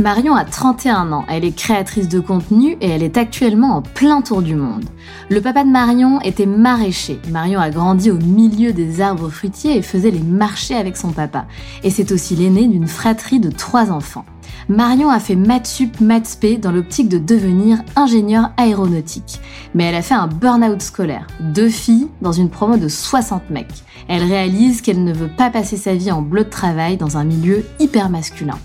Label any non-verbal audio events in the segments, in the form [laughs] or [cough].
Marion a 31 ans, elle est créatrice de contenu et elle est actuellement en plein tour du monde. Le papa de Marion était maraîcher. Marion a grandi au milieu des arbres fruitiers et faisait les marchés avec son papa. Et c'est aussi l'aîné d'une fratrie de trois enfants. Marion a fait maths sup, dans l'optique de devenir ingénieur aéronautique. Mais elle a fait un burn-out scolaire. Deux filles dans une promo de 60 mecs. Elle réalise qu'elle ne veut pas passer sa vie en bleu de travail dans un milieu hyper masculin.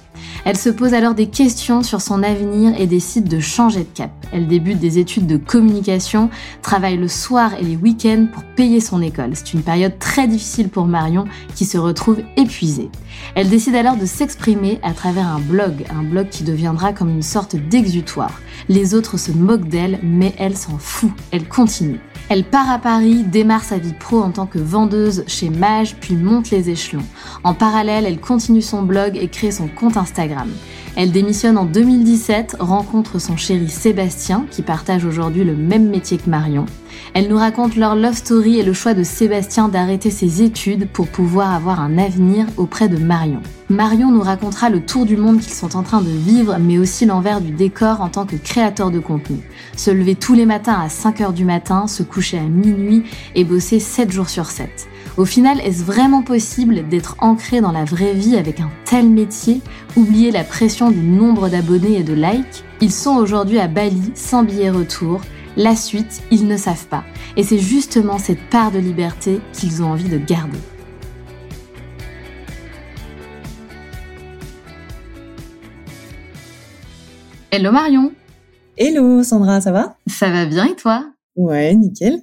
Elle se pose alors des questions sur son avenir et décide de changer de cap. Elle débute des études de communication, travaille le soir et les week-ends pour payer son école. C'est une période très difficile pour Marion qui se retrouve épuisée. Elle décide alors de s'exprimer à travers un blog, un blog qui deviendra comme une sorte d'exutoire. Les autres se moquent d'elle, mais elle s'en fout, elle continue. Elle part à Paris, démarre sa vie pro en tant que vendeuse chez Mage, puis monte les échelons. En parallèle, elle continue son blog et crée son compte Instagram. Elle démissionne en 2017, rencontre son chéri Sébastien, qui partage aujourd'hui le même métier que Marion. Elle nous raconte leur love story et le choix de Sébastien d'arrêter ses études pour pouvoir avoir un avenir auprès de Marion. Marion nous racontera le tour du monde qu'ils sont en train de vivre, mais aussi l'envers du décor en tant que créateur de contenu. Se lever tous les matins à 5h du matin, se coucher à minuit et bosser 7 jours sur 7. Au final, est-ce vraiment possible d'être ancré dans la vraie vie avec un tel métier, oublier la pression du nombre d'abonnés et de likes? Ils sont aujourd'hui à Bali sans billet retour, la suite, ils ne savent pas. Et c'est justement cette part de liberté qu'ils ont envie de garder. Hello Marion. Hello Sandra, ça va? Ça va bien et toi? Ouais, nickel.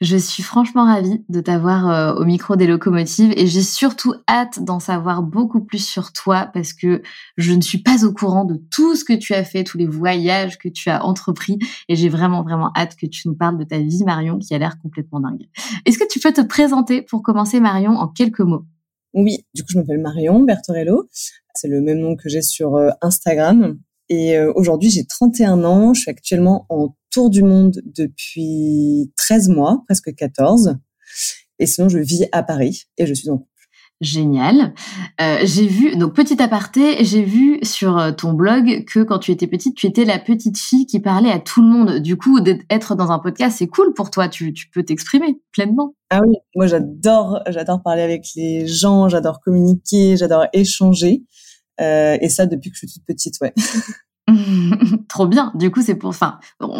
Je suis franchement ravie de t'avoir euh, au micro des locomotives et j'ai surtout hâte d'en savoir beaucoup plus sur toi parce que je ne suis pas au courant de tout ce que tu as fait, tous les voyages que tu as entrepris et j'ai vraiment vraiment hâte que tu nous parles de ta vie Marion qui a l'air complètement dingue. Est-ce que tu peux te présenter pour commencer Marion en quelques mots? Oui, du coup je m'appelle Marion Bertorello. C'est le même nom que j'ai sur euh, Instagram et euh, aujourd'hui, j'ai 31 ans. Je suis actuellement en tour du monde depuis 13 mois, presque 14. Et sinon, je vis à Paris et je suis en couple. Génial. Euh, j'ai vu, donc petit aparté, j'ai vu sur euh, ton blog que quand tu étais petite, tu étais la petite fille qui parlait à tout le monde. Du coup, d'être dans un podcast, c'est cool pour toi. Tu, tu peux t'exprimer pleinement. Ah oui, moi j'adore, j'adore parler avec les gens, j'adore communiquer, j'adore échanger. Euh, et ça depuis que je suis toute petite, ouais. [laughs] [laughs] Trop bien. Du coup, c'est pour. Enfin,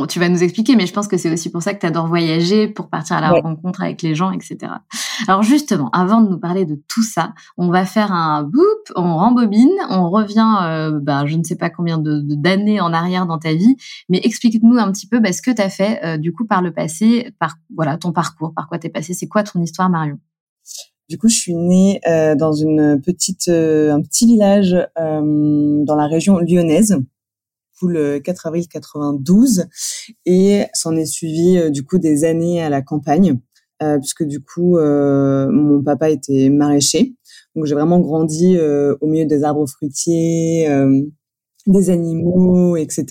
tu vas nous expliquer, mais je pense que c'est aussi pour ça que tu adores voyager, pour partir à la rencontre avec les gens, etc. Alors justement, avant de nous parler de tout ça, on va faire un boop, on rembobine, on revient, euh, bah, je ne sais pas combien de d'années en arrière dans ta vie, mais explique-nous un petit peu bah, ce que tu as fait euh, du coup par le passé, par voilà ton parcours, par quoi tu es passé, c'est quoi ton histoire, Marion? Du coup, je suis née euh, dans une petite, euh, un petit village euh, dans la région lyonnaise. le 4 avril 92 et s'en est suivi du coup des années à la campagne puisque du coup mon papa était maraîcher. Donc j'ai vraiment grandi au milieu des arbres fruitiers, des animaux, etc.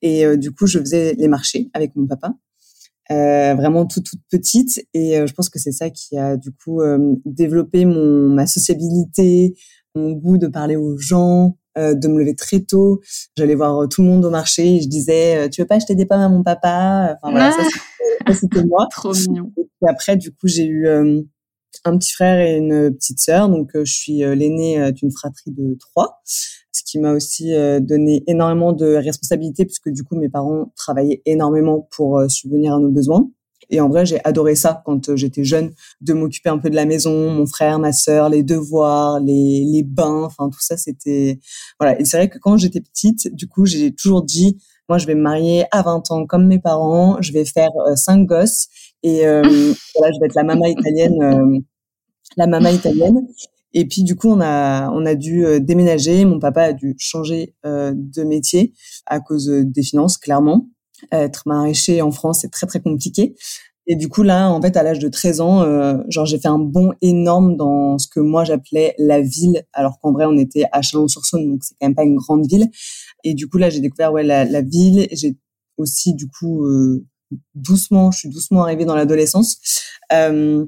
Et du coup je faisais les marchés avec mon papa. Euh, vraiment toute toute petite et euh, je pense que c'est ça qui a du coup euh, développé mon ma sociabilité, mon goût de parler aux gens, de me lever très tôt. J'allais voir tout le monde au marché et je disais tu veux pas acheter des pommes à mon papa? Enfin voilà, ça c'était moi. [laughs] Trop mignon. Et après du coup j'ai eu un petit frère et une petite sœur donc je suis l'aînée d'une fratrie de trois qui m'a aussi euh, donné énormément de responsabilités puisque du coup mes parents travaillaient énormément pour euh, subvenir à nos besoins. Et en vrai, j'ai adoré ça quand euh, j'étais jeune, de m'occuper un peu de la maison, mon frère, ma sœur, les devoirs, les, les bains, enfin tout ça, c'était voilà. Et c'est vrai que quand j'étais petite, du coup, j'ai toujours dit, moi, je vais me marier à 20 ans comme mes parents, je vais faire cinq gosses et euh, [laughs] voilà, je vais être la maman italienne, la maman italienne. Et puis du coup, on a on a dû euh, déménager. Mon papa a dû changer euh, de métier à cause euh, des finances, clairement. Être maraîcher en France, c'est très très compliqué. Et du coup là, en fait, à l'âge de 13 ans, euh, genre j'ai fait un bond énorme dans ce que moi j'appelais la ville, alors qu'en vrai on était à Chalon-sur-Saône, donc c'est quand même pas une grande ville. Et du coup là, j'ai découvert ouais la, la ville. J'ai aussi du coup euh, doucement, je suis doucement arrivée dans l'adolescence. Euh,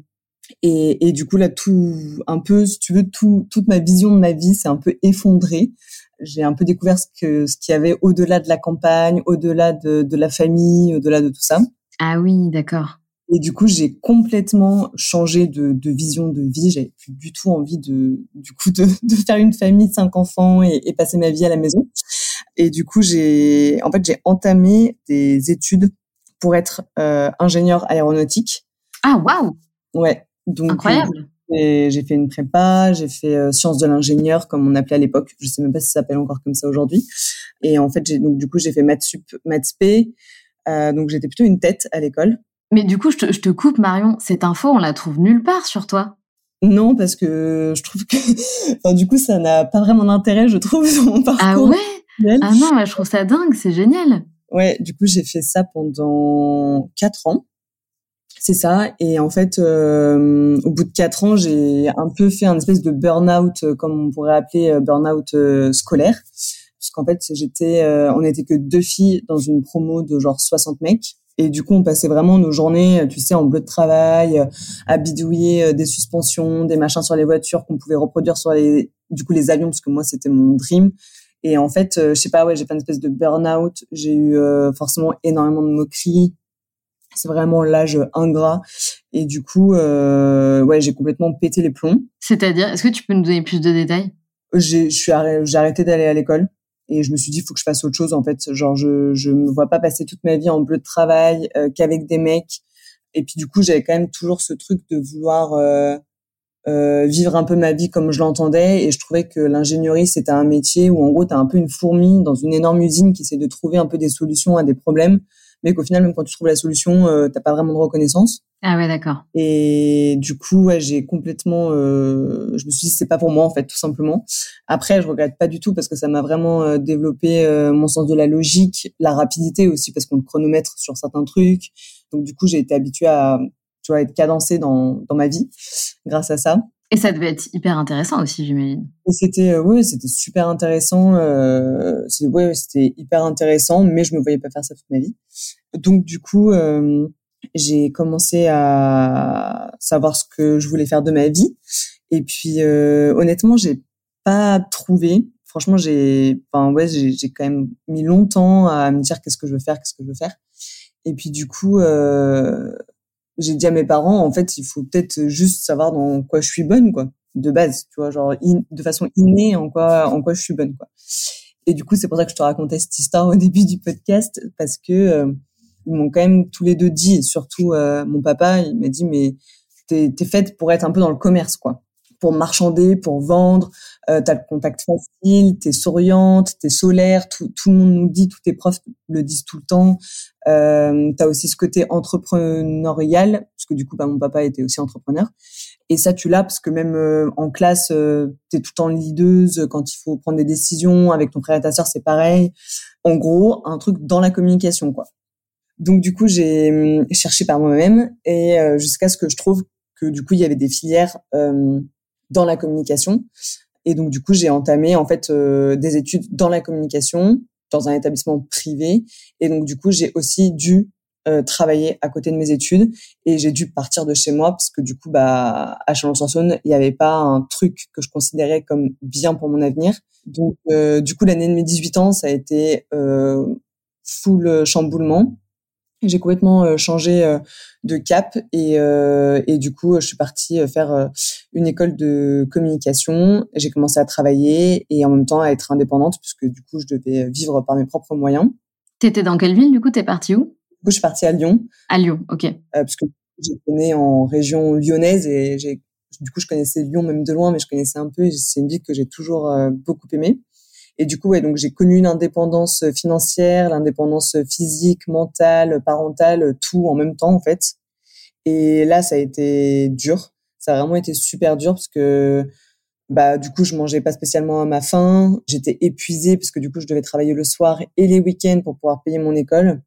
et, et, du coup, là, tout, un peu, si tu veux, tout, toute ma vision de ma vie s'est un peu effondrée. J'ai un peu découvert ce que, ce qu'il y avait au-delà de la campagne, au-delà de, de la famille, au-delà de tout ça. Ah oui, d'accord. Et du coup, j'ai complètement changé de, de vision de vie. J'avais plus du tout envie de, du coup, de, de faire une famille de cinq enfants et, et, passer ma vie à la maison. Et du coup, j'ai, en fait, j'ai entamé des études pour être euh, ingénieur aéronautique. Ah waouh Ouais, donc, Incroyable. J'ai fait une prépa, j'ai fait euh, sciences de l'ingénieur comme on appelait à l'époque. Je sais même pas si ça s'appelle encore comme ça aujourd'hui. Et en fait, j'ai donc du coup j'ai fait maths sup, maths. Euh, donc j'étais plutôt une tête à l'école. Mais du coup, je te, je te coupe, Marion. Cette info, on la trouve nulle part sur toi. Non, parce que je trouve que, [laughs] enfin, du coup, ça n'a pas vraiment d'intérêt, je trouve, dans mon parcours. Ah ouais. Ah non, je trouve ça dingue, c'est génial. Ouais, du coup, j'ai fait ça pendant quatre ans. C'est ça. Et en fait, euh, au bout de quatre ans, j'ai un peu fait un espèce de burn-out, euh, comme on pourrait appeler euh, burn-out scolaire. Parce qu'en fait, j'étais, on n'était que deux filles dans une promo de genre 60 mecs. Et du coup, on passait vraiment nos journées, tu sais, en bleu de travail, à bidouiller des suspensions, des machins sur les voitures qu'on pouvait reproduire sur les, du coup, les avions, parce que moi, c'était mon dream. Et en fait, je sais pas, ouais, j'ai fait une espèce de burn-out. J'ai eu forcément énormément de moqueries, c'est vraiment l'âge ingrat. Et du coup, euh, ouais, j'ai complètement pété les plombs. C'est-à-dire, est-ce que tu peux nous donner plus de détails? J'ai, j'ai arrêté d'aller à l'école et je me suis dit, il faut que je fasse autre chose en fait. Genre, je je me vois pas passer toute ma vie en bleu de travail euh, qu'avec des mecs. Et puis du coup, j'avais quand même toujours ce truc de vouloir euh, euh, vivre un peu ma vie comme je l'entendais. Et je trouvais que l'ingénierie, c'était un métier où en gros, tu as un peu une fourmi dans une énorme usine qui essaie de trouver un peu des solutions à des problèmes mais qu'au final, même quand tu trouves la solution, euh, t'as pas vraiment de reconnaissance. Ah ouais, d'accord. Et du coup, ouais, j'ai complètement, euh, je me suis dit c'est pas pour moi en fait, tout simplement. Après, je regrette pas du tout parce que ça m'a vraiment euh, développé euh, mon sens de la logique, la rapidité aussi parce qu'on te chronomètre sur certains trucs. Donc du coup, j'ai été habituée à, tu vois, être cadencée dans dans ma vie grâce à ça. Et ça devait être hyper intéressant aussi, j'imagine. C'était, euh, oui, c'était super intéressant. Euh, c'est, ouais, c'était hyper intéressant, mais je me voyais pas faire ça toute ma vie. Donc du coup, euh, j'ai commencé à savoir ce que je voulais faire de ma vie. Et puis, euh, honnêtement, j'ai pas trouvé. Franchement, j'ai, enfin ouais, j'ai, j'ai quand même mis longtemps à me dire qu'est-ce que je veux faire, qu'est-ce que je veux faire. Et puis du coup, euh, j'ai dit à mes parents, en fait, il faut peut-être juste savoir dans quoi je suis bonne, quoi, de base, tu vois, genre de façon innée en quoi, en quoi je suis bonne, quoi. Et du coup, c'est pour ça que je te racontais cette histoire [laughs] au début du podcast, parce que euh, ils m'ont quand même tous les deux dit, surtout euh, mon papa, il m'a dit, mais t'es es faite pour être un peu dans le commerce, quoi pour marchander, pour vendre. Euh, tu as le contact facile, tu es souriante, tu es solaire, tout, tout le monde nous dit, tous tes profs le disent tout le temps. Euh, tu as aussi ce côté entrepreneurial, parce que du coup, bah, mon papa était aussi entrepreneur. Et ça, tu l'as parce que même euh, en classe, euh, tu es tout le temps leaduse quand il faut prendre des décisions. Avec ton frère et ta sœur, c'est pareil. En gros, un truc dans la communication, quoi. Donc du coup, j'ai hum, cherché par moi-même et euh, jusqu'à ce que je trouve que du coup, il y avait des filières dans la communication. Et donc du coup, j'ai entamé en fait des études dans la communication dans un établissement privé. Et donc du coup, j'ai aussi dû euh, travailler à côté de mes études et j'ai dû partir de chez moi parce que du coup bah à Chalon-sur-Saône il n'y avait pas un truc que je considérais comme bien pour mon avenir donc euh, du coup l'année de mes 18 ans ça a été euh, full chamboulement j'ai complètement euh, changé euh, de cap et, euh, et du coup, je suis partie faire une école de communication. J'ai commencé à travailler et en même temps à être indépendante puisque du coup, je devais vivre par mes propres moyens. T'étais dans quelle ville du coup? T'es partie où? Du coup, je suis partie à Lyon. À Lyon, ok. parce que j'étais née en région lyonnaise et j'ai du coup, je connaissais Lyon même de loin, mais je connaissais un peu. C'est une ville que j'ai toujours beaucoup aimée. Et du coup, ouais, donc j'ai connu l'indépendance financière, l'indépendance physique, mentale, parentale, tout en même temps en fait. Et là, ça a été dur. Ça a vraiment été super dur parce que bah du coup, je mangeais pas spécialement à ma faim. J'étais épuisée parce que du coup, je devais travailler le soir et les week-ends pour pouvoir payer mon école.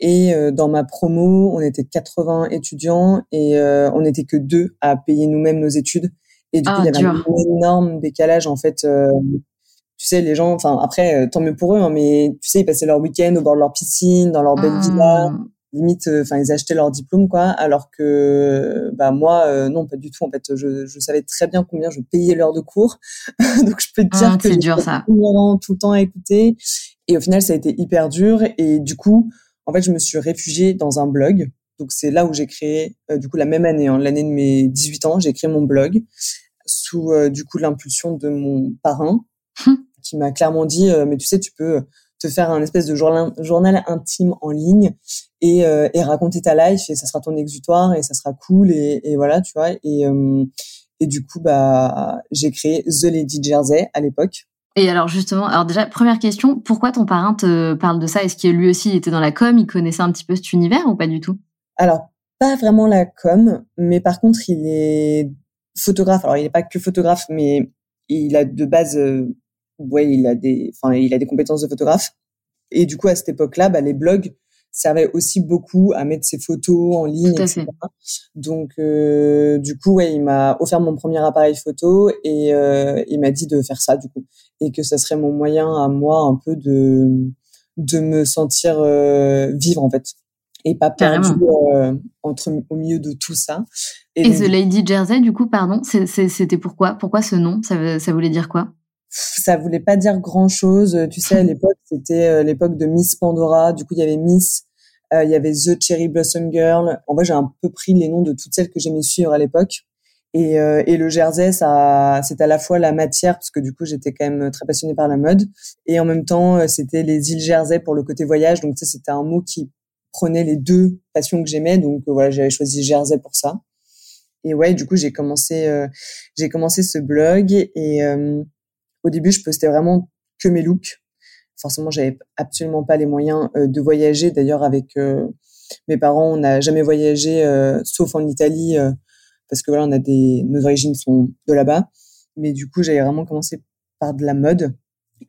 Et euh, dans ma promo, on était 80 étudiants et euh, on n'était que deux à payer nous-mêmes nos études. Et du coup, ah, il y avait un énorme décalage en fait euh, tu sais, les gens, enfin après, euh, tant mieux pour eux, hein, mais tu sais, ils passaient leur week-end au bord de leur piscine, dans leur belle villa, ah. limite, euh, enfin, ils achetaient leur diplôme, quoi. Alors que, bah moi, euh, non, pas du tout. En fait, je, je savais très bien combien je payais l'heure de cours, [laughs] donc je peux te dire ah, que c'est dur ça. Tout le temps à écouter. Et au final, ça a été hyper dur. Et du coup, en fait, je me suis réfugiée dans un blog. Donc c'est là où j'ai créé, du coup, la même année, hein, l'année de mes 18 ans, j'ai créé mon blog sous du coup l'impulsion de mon parrain [laughs] qui m'a clairement dit, euh, mais tu sais, tu peux te faire un espèce de journal, journal intime en ligne et, euh, et, raconter ta life et ça sera ton exutoire et ça sera cool et, et voilà, tu vois. Et, euh, et du coup, bah, j'ai créé The Lady Jersey à l'époque. Et alors justement, alors déjà première question, pourquoi ton parrain te parle de ça? Est-ce qu'il lui aussi il était dans la com, il connaissait un petit peu cet univers ou pas du tout? Alors pas vraiment la com, mais par contre il est photographe. Alors il n'est pas que photographe, mais il a de base ouais, il a des, enfin, il a des compétences de photographe. Et du coup, à cette époque-là, bah, les blogs servaient aussi beaucoup à mettre ses photos en ligne, etc. Donc, euh, du coup, ouais, il m'a offert mon premier appareil photo et euh, il m'a dit de faire ça, du coup, et que ça serait mon moyen à moi un peu de de me sentir euh, vivre en fait. Et pas perdu entre au milieu de tout ça. Et, The Lady Jersey, du coup, pardon, c'était pourquoi? Pourquoi ce nom? Ça, ça voulait dire quoi? Ça voulait pas dire grand chose. Tu sais, à [laughs] l'époque, c'était euh, l'époque de Miss Pandora. Du coup, il y avait Miss, euh, il y avait The Cherry Blossom Girl. En vrai, j'ai un peu pris les noms de toutes celles que j'aimais suivre à l'époque. Et, euh, et le jersey, ça, c'est à la fois la matière, parce que du coup, j'étais quand même très passionnée par la mode, et en même temps, c'était les îles Jersey pour le côté voyage. Donc, sais, c'était un mot qui prenait les deux passions que j'aimais. Donc, voilà, j'avais choisi Jersey pour ça. Et ouais, du coup, j'ai commencé, j'ai commencé ce blog et au début, je postais vraiment que mes looks. Forcément, j'avais absolument pas les moyens euh, de voyager. D'ailleurs, avec euh, mes parents, on n'a jamais voyagé, euh, sauf en Italie, parce que voilà, on a des, nos origines sont de là-bas. Mais du coup, j'avais vraiment commencé par de la mode.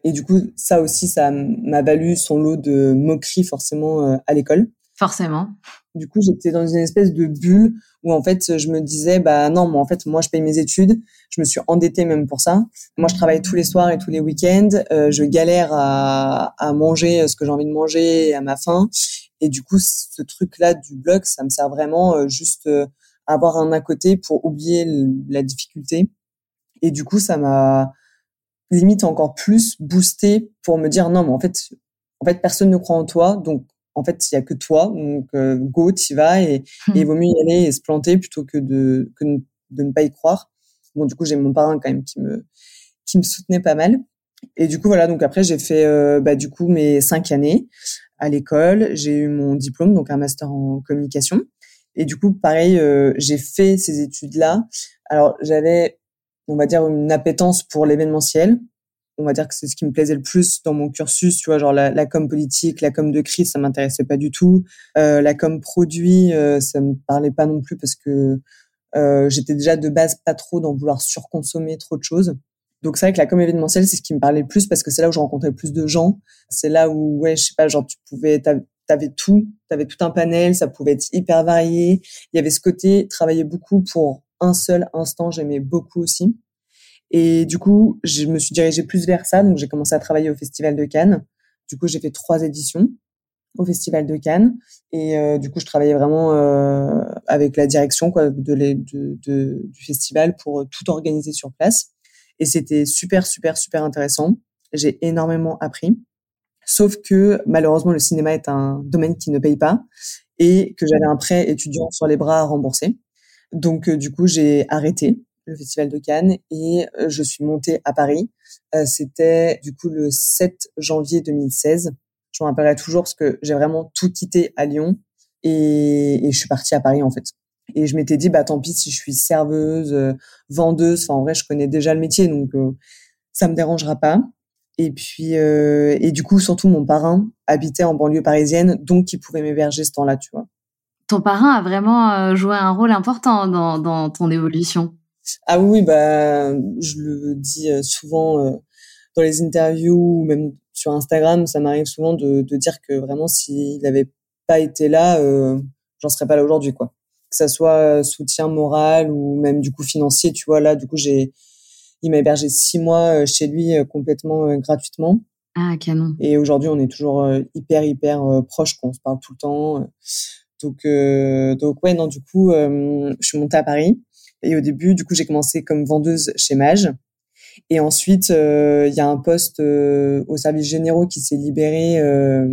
Et du coup, ça aussi, ça m'a valu son lot de moqueries forcément à l'école. Forcément. Du coup, j'étais dans une espèce de bulle où en fait, je me disais, bah non, mais en fait, moi, je paye mes études. Je me suis endettée même pour ça. Moi, je travaille tous les soirs et tous les week-ends. Euh, je galère à, à manger ce que j'ai envie de manger à ma faim. Et du coup, ce truc-là du blog, ça me sert vraiment euh, juste euh, à avoir un à côté pour oublier la difficulté. Et du coup, ça m'a limite encore plus boosté pour me dire non, mais en fait, en fait, personne ne croit en toi, donc en fait, il y a que toi, donc euh, go, t'y vas et, et, il vaut mieux y aller et se planter plutôt que de que de ne pas y croire. Bon, du coup, j'ai mon parrain quand même qui me qui me soutenait pas mal. Et du coup, voilà. Donc après, j'ai fait euh, bah, du coup mes cinq années à l'école. J'ai eu mon diplôme, donc un master en communication. Et du coup, pareil, euh, j'ai fait ces études-là. Alors, j'avais, on va dire, une appétence pour l'événementiel. On va dire que c'est ce qui me plaisait le plus dans mon cursus, tu vois, genre la, la com politique, la com de crise, ça m'intéressait pas du tout. Euh, la com produit, euh, ça me parlait pas non plus parce que euh, j'étais déjà de base pas trop dans vouloir surconsommer trop de choses. Donc c'est vrai que la com événementielle, c'est ce qui me parlait le plus parce que c'est là où je rencontrais le plus de gens. C'est là où, ouais, je sais pas, genre tu pouvais, t'avais tout, t'avais tout un panel, ça pouvait être hyper varié. Il y avait ce côté travailler beaucoup pour un seul instant, j'aimais beaucoup aussi. Et du coup, je me suis dirigée plus vers ça. Donc, j'ai commencé à travailler au Festival de Cannes. Du coup, j'ai fait trois éditions au Festival de Cannes. Et euh, du coup, je travaillais vraiment euh, avec la direction quoi, de, du festival pour tout organiser sur place. Et c'était super, super, super intéressant. J'ai énormément appris. Sauf que malheureusement, le cinéma est un domaine qui ne paye pas et que j'avais un prêt étudiant sur les bras à rembourser. Donc, euh, du coup, j'ai arrêté le Festival de Cannes et euh, je suis montée à Paris. Euh, c'était du coup le 7 janvier 2016. Je m'en rappellerai toujours parce que j'ai vraiment tout quitté à Lyon et, et, je suis partie à Paris en fait. Et je m'étais dit bah tant pis si je suis serveuse, euh, vendeuse. Enfin en vrai je connais déjà le métier donc ça me dérangera pas. Et puis et du coup surtout mon parrain habitait en banlieue parisienne donc il pouvait m'héberger ce temps-là tu vois. Ton parrain a vraiment joué un rôle important dans, dans ton évolution. Ah oui, bah, je le dis euh, souvent euh, dans les interviews ou même sur Instagram, ça m'arrive souvent de, de, dire que vraiment s'il n'avait pas été là, euh, j'en serais pas là aujourd'hui, quoi. Que ça soit euh, soutien moral ou même du coup financier, tu vois là, du coup j'ai, il m'a hébergé six mois chez lui complètement gratuitement. Ah canon. Et aujourd'hui on est toujours hyper hyper proches, qu'on se parle tout le temps. Donc donc ouais non du coup je suis montée à Paris. Et au début, du coup, j'ai commencé comme vendeuse chez Mage. Et ensuite, euh, il y a un poste euh, au service généraux qui s'est libéré euh,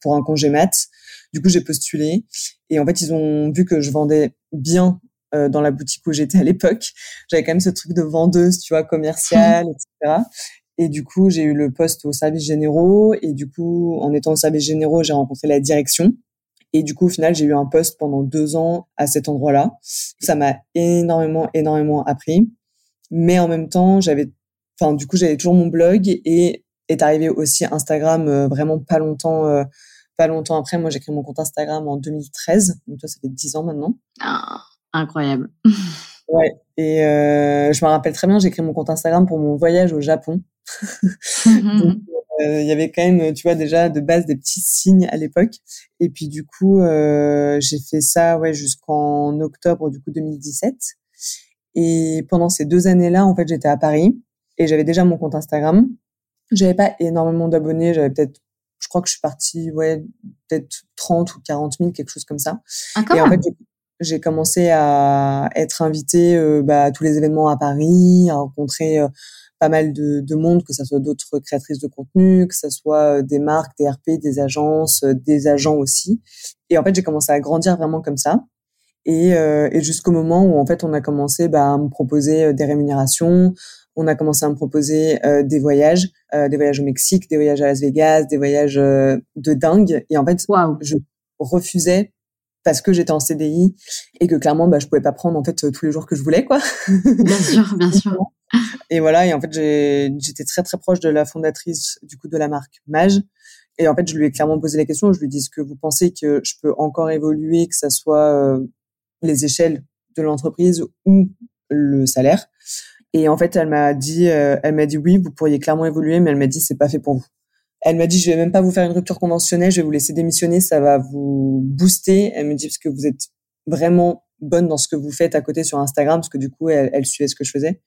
pour un congé mat. Du coup, j'ai postulé. Et en fait, ils ont vu que je vendais bien dans la boutique où j'étais à l'époque. J'avais quand même ce truc de vendeuse, tu vois, commerciale, [laughs] etc. Et du coup, j'ai eu le poste au service généraux. Et du coup, en étant au service généraux, j'ai rencontré la direction. Et du coup, au final, j'ai eu un poste pendant deux ans à cet endroit-là. Ça m'a énormément, énormément appris. Mais en même temps, j'avais, enfin, du coup, j'avais toujours mon blog et est arrivé aussi Instagram euh, vraiment pas longtemps, euh, pas longtemps après. Moi, j'ai créé mon compte Instagram en 2013. Donc, toi, ça fait dix ans maintenant. Ah, incroyable. ouais. Et euh, je me rappelle très bien, j'ai créé mon compte Instagram pour mon voyage au Japon. Donc, euh, il y avait quand même, tu vois, déjà de base des petits signes à l'époque. Et puis du coup, euh, j'ai fait ça ouais jusqu'en octobre du coup 2017. Et pendant ces deux années-là, en fait, j'étais à Paris et j'avais déjà mon compte Instagram. J'avais pas énormément d'abonnés, j'avais peut-être je crois que je suis partie ouais peut-être 30 ou 40 000 quelque chose comme ça. Et en fait, j'ai commencé à être invitée euh, bah, à tous les événements à Paris, à rencontrer pas mal de, de monde, que ce soit d'autres créatrices de contenu, que ce soit euh, des marques, des RP, des agences, euh, des agents aussi. Et en fait, j'ai commencé à grandir vraiment comme ça. Et, euh, et jusqu'au moment où en fait on a commencé bah, à me proposer des rémunérations, on a commencé à me proposer des voyages, des voyages au Mexique, des voyages à Las Vegas, des voyages de dingue. Et en fait, je refusais parce que j'étais en CDI et que clairement bah je pouvais pas prendre en fait tous les jours que je voulais quoi. Bien sûr, bien [laughs] sûr. Et voilà, et en fait, j'étais très très proche de la fondatrice du coup de la marque Mage. Et en fait, je lui ai clairement posé la question. Je lui ai dit est-ce que vous pensez que je peux encore évoluer, que ça soit euh, les échelles de l'entreprise ou le salaire? Et en fait, elle m'a dit, euh, elle m'a dit oui, vous pourriez clairement évoluer, mais elle m'a dit c'est pas fait pour vous. Elle m'a dit je vais même pas vous faire une rupture conventionnelle, je vais vous laisser démissionner, ça va vous booster. Elle me dit parce que vous êtes vraiment bonne dans ce que vous faites à côté sur Instagram, parce que du coup, elle, elle suivait ce que je faisais.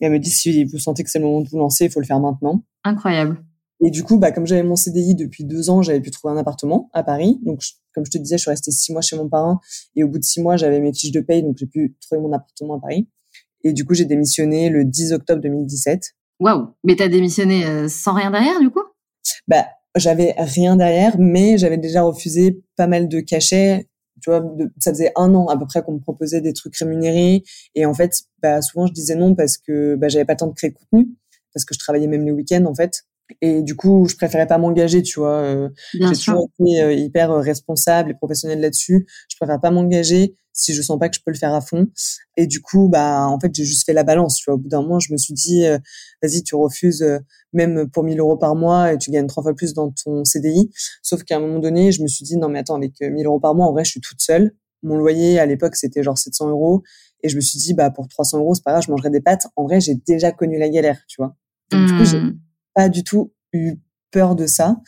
Et elle me dit si vous sentez que c'est le moment de vous lancer, il faut le faire maintenant. Incroyable. Et du coup, bah, comme j'avais mon CDI depuis deux ans, j'avais pu trouver un appartement à Paris. Donc, comme je te disais, je suis restée six mois chez mon parrain. Et au bout de six mois, j'avais mes fiches de paye, donc j'ai pu trouver mon appartement à Paris. Et du coup, j'ai démissionné le 10 octobre 2017. Waouh Mais t'as démissionné euh, sans rien derrière, du coup? Bah, j'avais rien derrière, mais j'avais déjà refusé pas mal de cachets tu vois, ça faisait un an à peu près qu'on me proposait des trucs rémunérés. Et en fait, bah, souvent, je disais non parce que bah, j'avais pas le temps de créer de contenu, parce que je travaillais même les week-ends, en fait. Et du coup, je préférais pas m'engager, tu vois. Euh, j'ai toujours été euh, hyper euh, responsable et professionnelle là-dessus. Je préfère pas m'engager si je sens pas que je peux le faire à fond. Et du coup, bah, en fait, j'ai juste fait la balance. Tu vois, au bout d'un moment, je me suis dit, euh, vas-y, tu refuses euh, même pour 1000 euros par mois et tu gagnes trois fois plus dans ton CDI. Sauf qu'à un moment donné, je me suis dit, non, mais attends, avec 1000 euros par mois, en vrai, je suis toute seule. Mon loyer à l'époque, c'était genre 700 euros. Et je me suis dit, bah, pour 300 euros, c'est pas grave, je mangerai des pâtes. En vrai, j'ai déjà connu la galère, tu vois. Donc, du coup, j'ai Hmm. pas du tout eu peur de ça.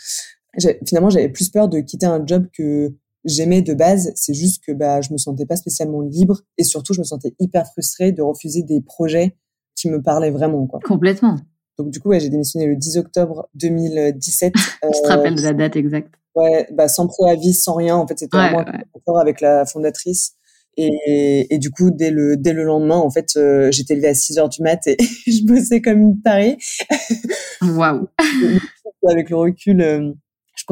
Finalement, j'avais plus peur de quitter un job que j'aimais de base. C'est juste que bah, je me sentais pas spécialement libre et surtout, je me sentais hyper frustrée de refuser des projets qui me parlaient vraiment. Quoi. Complètement. Donc, du coup, ouais, j'ai démissionné le 10 octobre 2017. Je [laughs] te euh, rappelle de la date exacte? ouais, bah, sans préavis, sans rien. En fait, c'était Ouais, vraiment ouais. avec la fondatrice. Et, et du coup, dès le, dès le lendemain, en fait, euh, j'étais levée à 6 heures du mat et [laughs] je bossais comme une tarée. Waouh. [laughs] avec le recul, euh,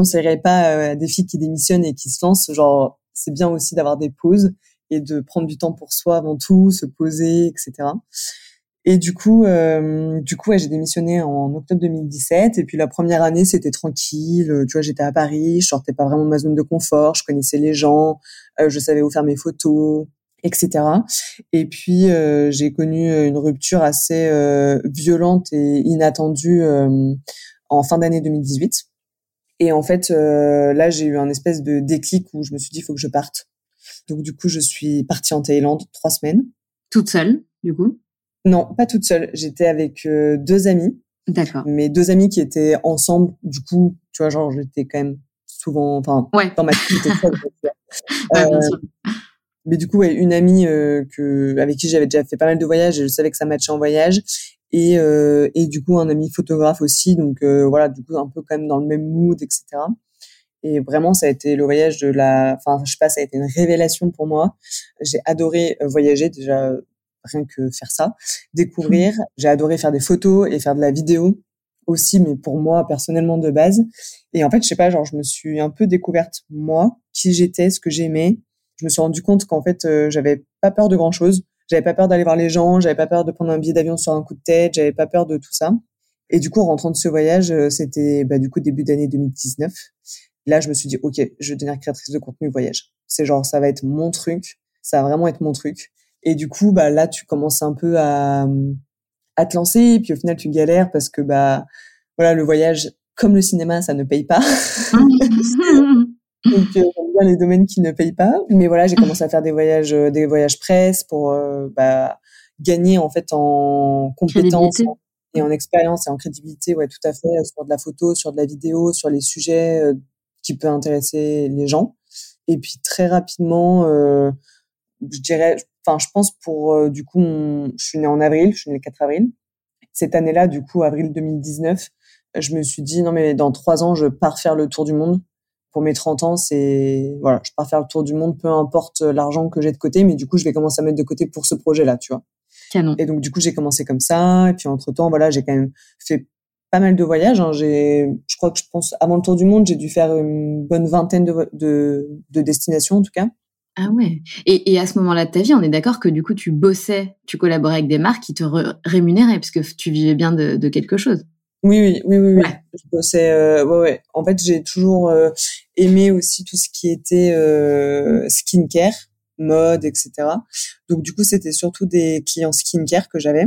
conseillerais pas euh, à des filles qui démissionnent et qui se lancent. Genre, c'est bien aussi d'avoir des pauses et de prendre du temps pour soi avant tout, se poser, etc. Et du coup, euh, du coup, ouais, j'ai démissionné en octobre 2017. Et puis la première année, c'était tranquille. Euh, Tu vois, j'étais à Paris, je sortais pas vraiment de ma zone de confort. Je connaissais les gens, euh, je savais où faire mes photos, etc. Et puis euh, j'ai connu une rupture assez euh, violente et inattendue euh, en fin d'année 2018. Et en fait, euh, là, j'ai eu un espèce de déclic où je me suis dit, il faut que je parte. Donc du coup, je suis partie en Thaïlande trois semaines. Toute seule, du coup? Non, pas toute seule. J'étais avec euh, deux amis, D'accord. mes deux amis qui étaient ensemble. Du coup, tu vois, genre, j'étais quand même souvent, enfin, Ouais. dans ma j'étais seule. [laughs] Ouais, bien Euh, sûr. mais du coup, ouais, une amie euh, que avec qui j'avais déjà fait pas mal de voyages et je savais que ça matchait en voyage. Et, euh, et du coup, un ami photographe aussi. Donc euh, voilà, du coup, un peu quand même dans le même mood, etc. Et vraiment, ça a été le voyage de la... Enfin, je sais pas, ça a été une révélation pour moi. J'ai adoré euh, voyager, déjà, rien que faire ça. Découvrir. [laughs] J'ai adoré faire des photos et faire de la vidéo aussi, mais pour moi, personnellement, de base. Et en fait, je sais pas, genre, je me suis un peu découverte, moi, qui j'étais, ce que j'aimais. Je me suis rendu compte qu'en fait, euh, j'avais pas peur de grand chose. J'avais pas peur d'aller voir les gens, j'avais pas peur de prendre un billet d'avion sur un coup de tête, j'avais pas peur de tout ça. Et du coup, en rentrant de ce voyage, euh, c'était bah, du coup début d'année 2019. Là, je me suis dit, ok, je vais devenir créatrice de contenu voyage. C'est genre, ça va être mon truc, ça va vraiment être mon truc. Et du coup, bah là, tu commences un peu à, à te lancer, et puis au final, tu galères parce que bah voilà, le voyage, comme le cinéma, ça ne paye pas. [laughs] [laughs] [laughs] Donc, euh, j'aime bien les domaines qui ne payent pas. Mais voilà, j'ai commencé à faire des voyages, euh, des voyages presse pour euh, bah, gagner en fait en compétences et en expérience et en crédibilité. Ouais, tout à fait. Sur de la photo, sur de la vidéo, sur les sujets euh, qui peuvent intéresser les gens. Et puis très rapidement, euh, je dirais, enfin, je pense pour euh, du coup, je suis née en avril, je suis née le 4 avril. Cette année-là, du coup, avril 2019, je me suis dit non mais dans trois ans, je pars faire le tour du monde pour mes 30 ans, c'est voilà, je pars faire le tour du monde, peu importe l'argent que j'ai de côté, mais du coup, je vais commencer à mettre de côté pour ce projet-là, tu vois. Canon. Et donc, du coup, j'ai commencé comme ça, et puis entre temps, voilà, j'ai quand même fait pas mal de voyages. Hein. J'ai, je crois que je pense avant le tour du monde, j'ai dû faire une bonne vingtaine de, de, de destinations en tout cas. Ah ouais. Et, et à ce moment-là de ta vie, on est d'accord que du coup, tu bossais, tu collaborais avec des marques qui te rémunéraient parce que tu vivais bien de, de quelque chose. Oui, oui, oui, oui. oui. Bossais, euh, ouais, ouais. En fait, j'ai toujours euh, aimé aussi tout ce qui était euh, skincare, mode, etc. Donc, du coup, c'était surtout des clients skincare que j'avais,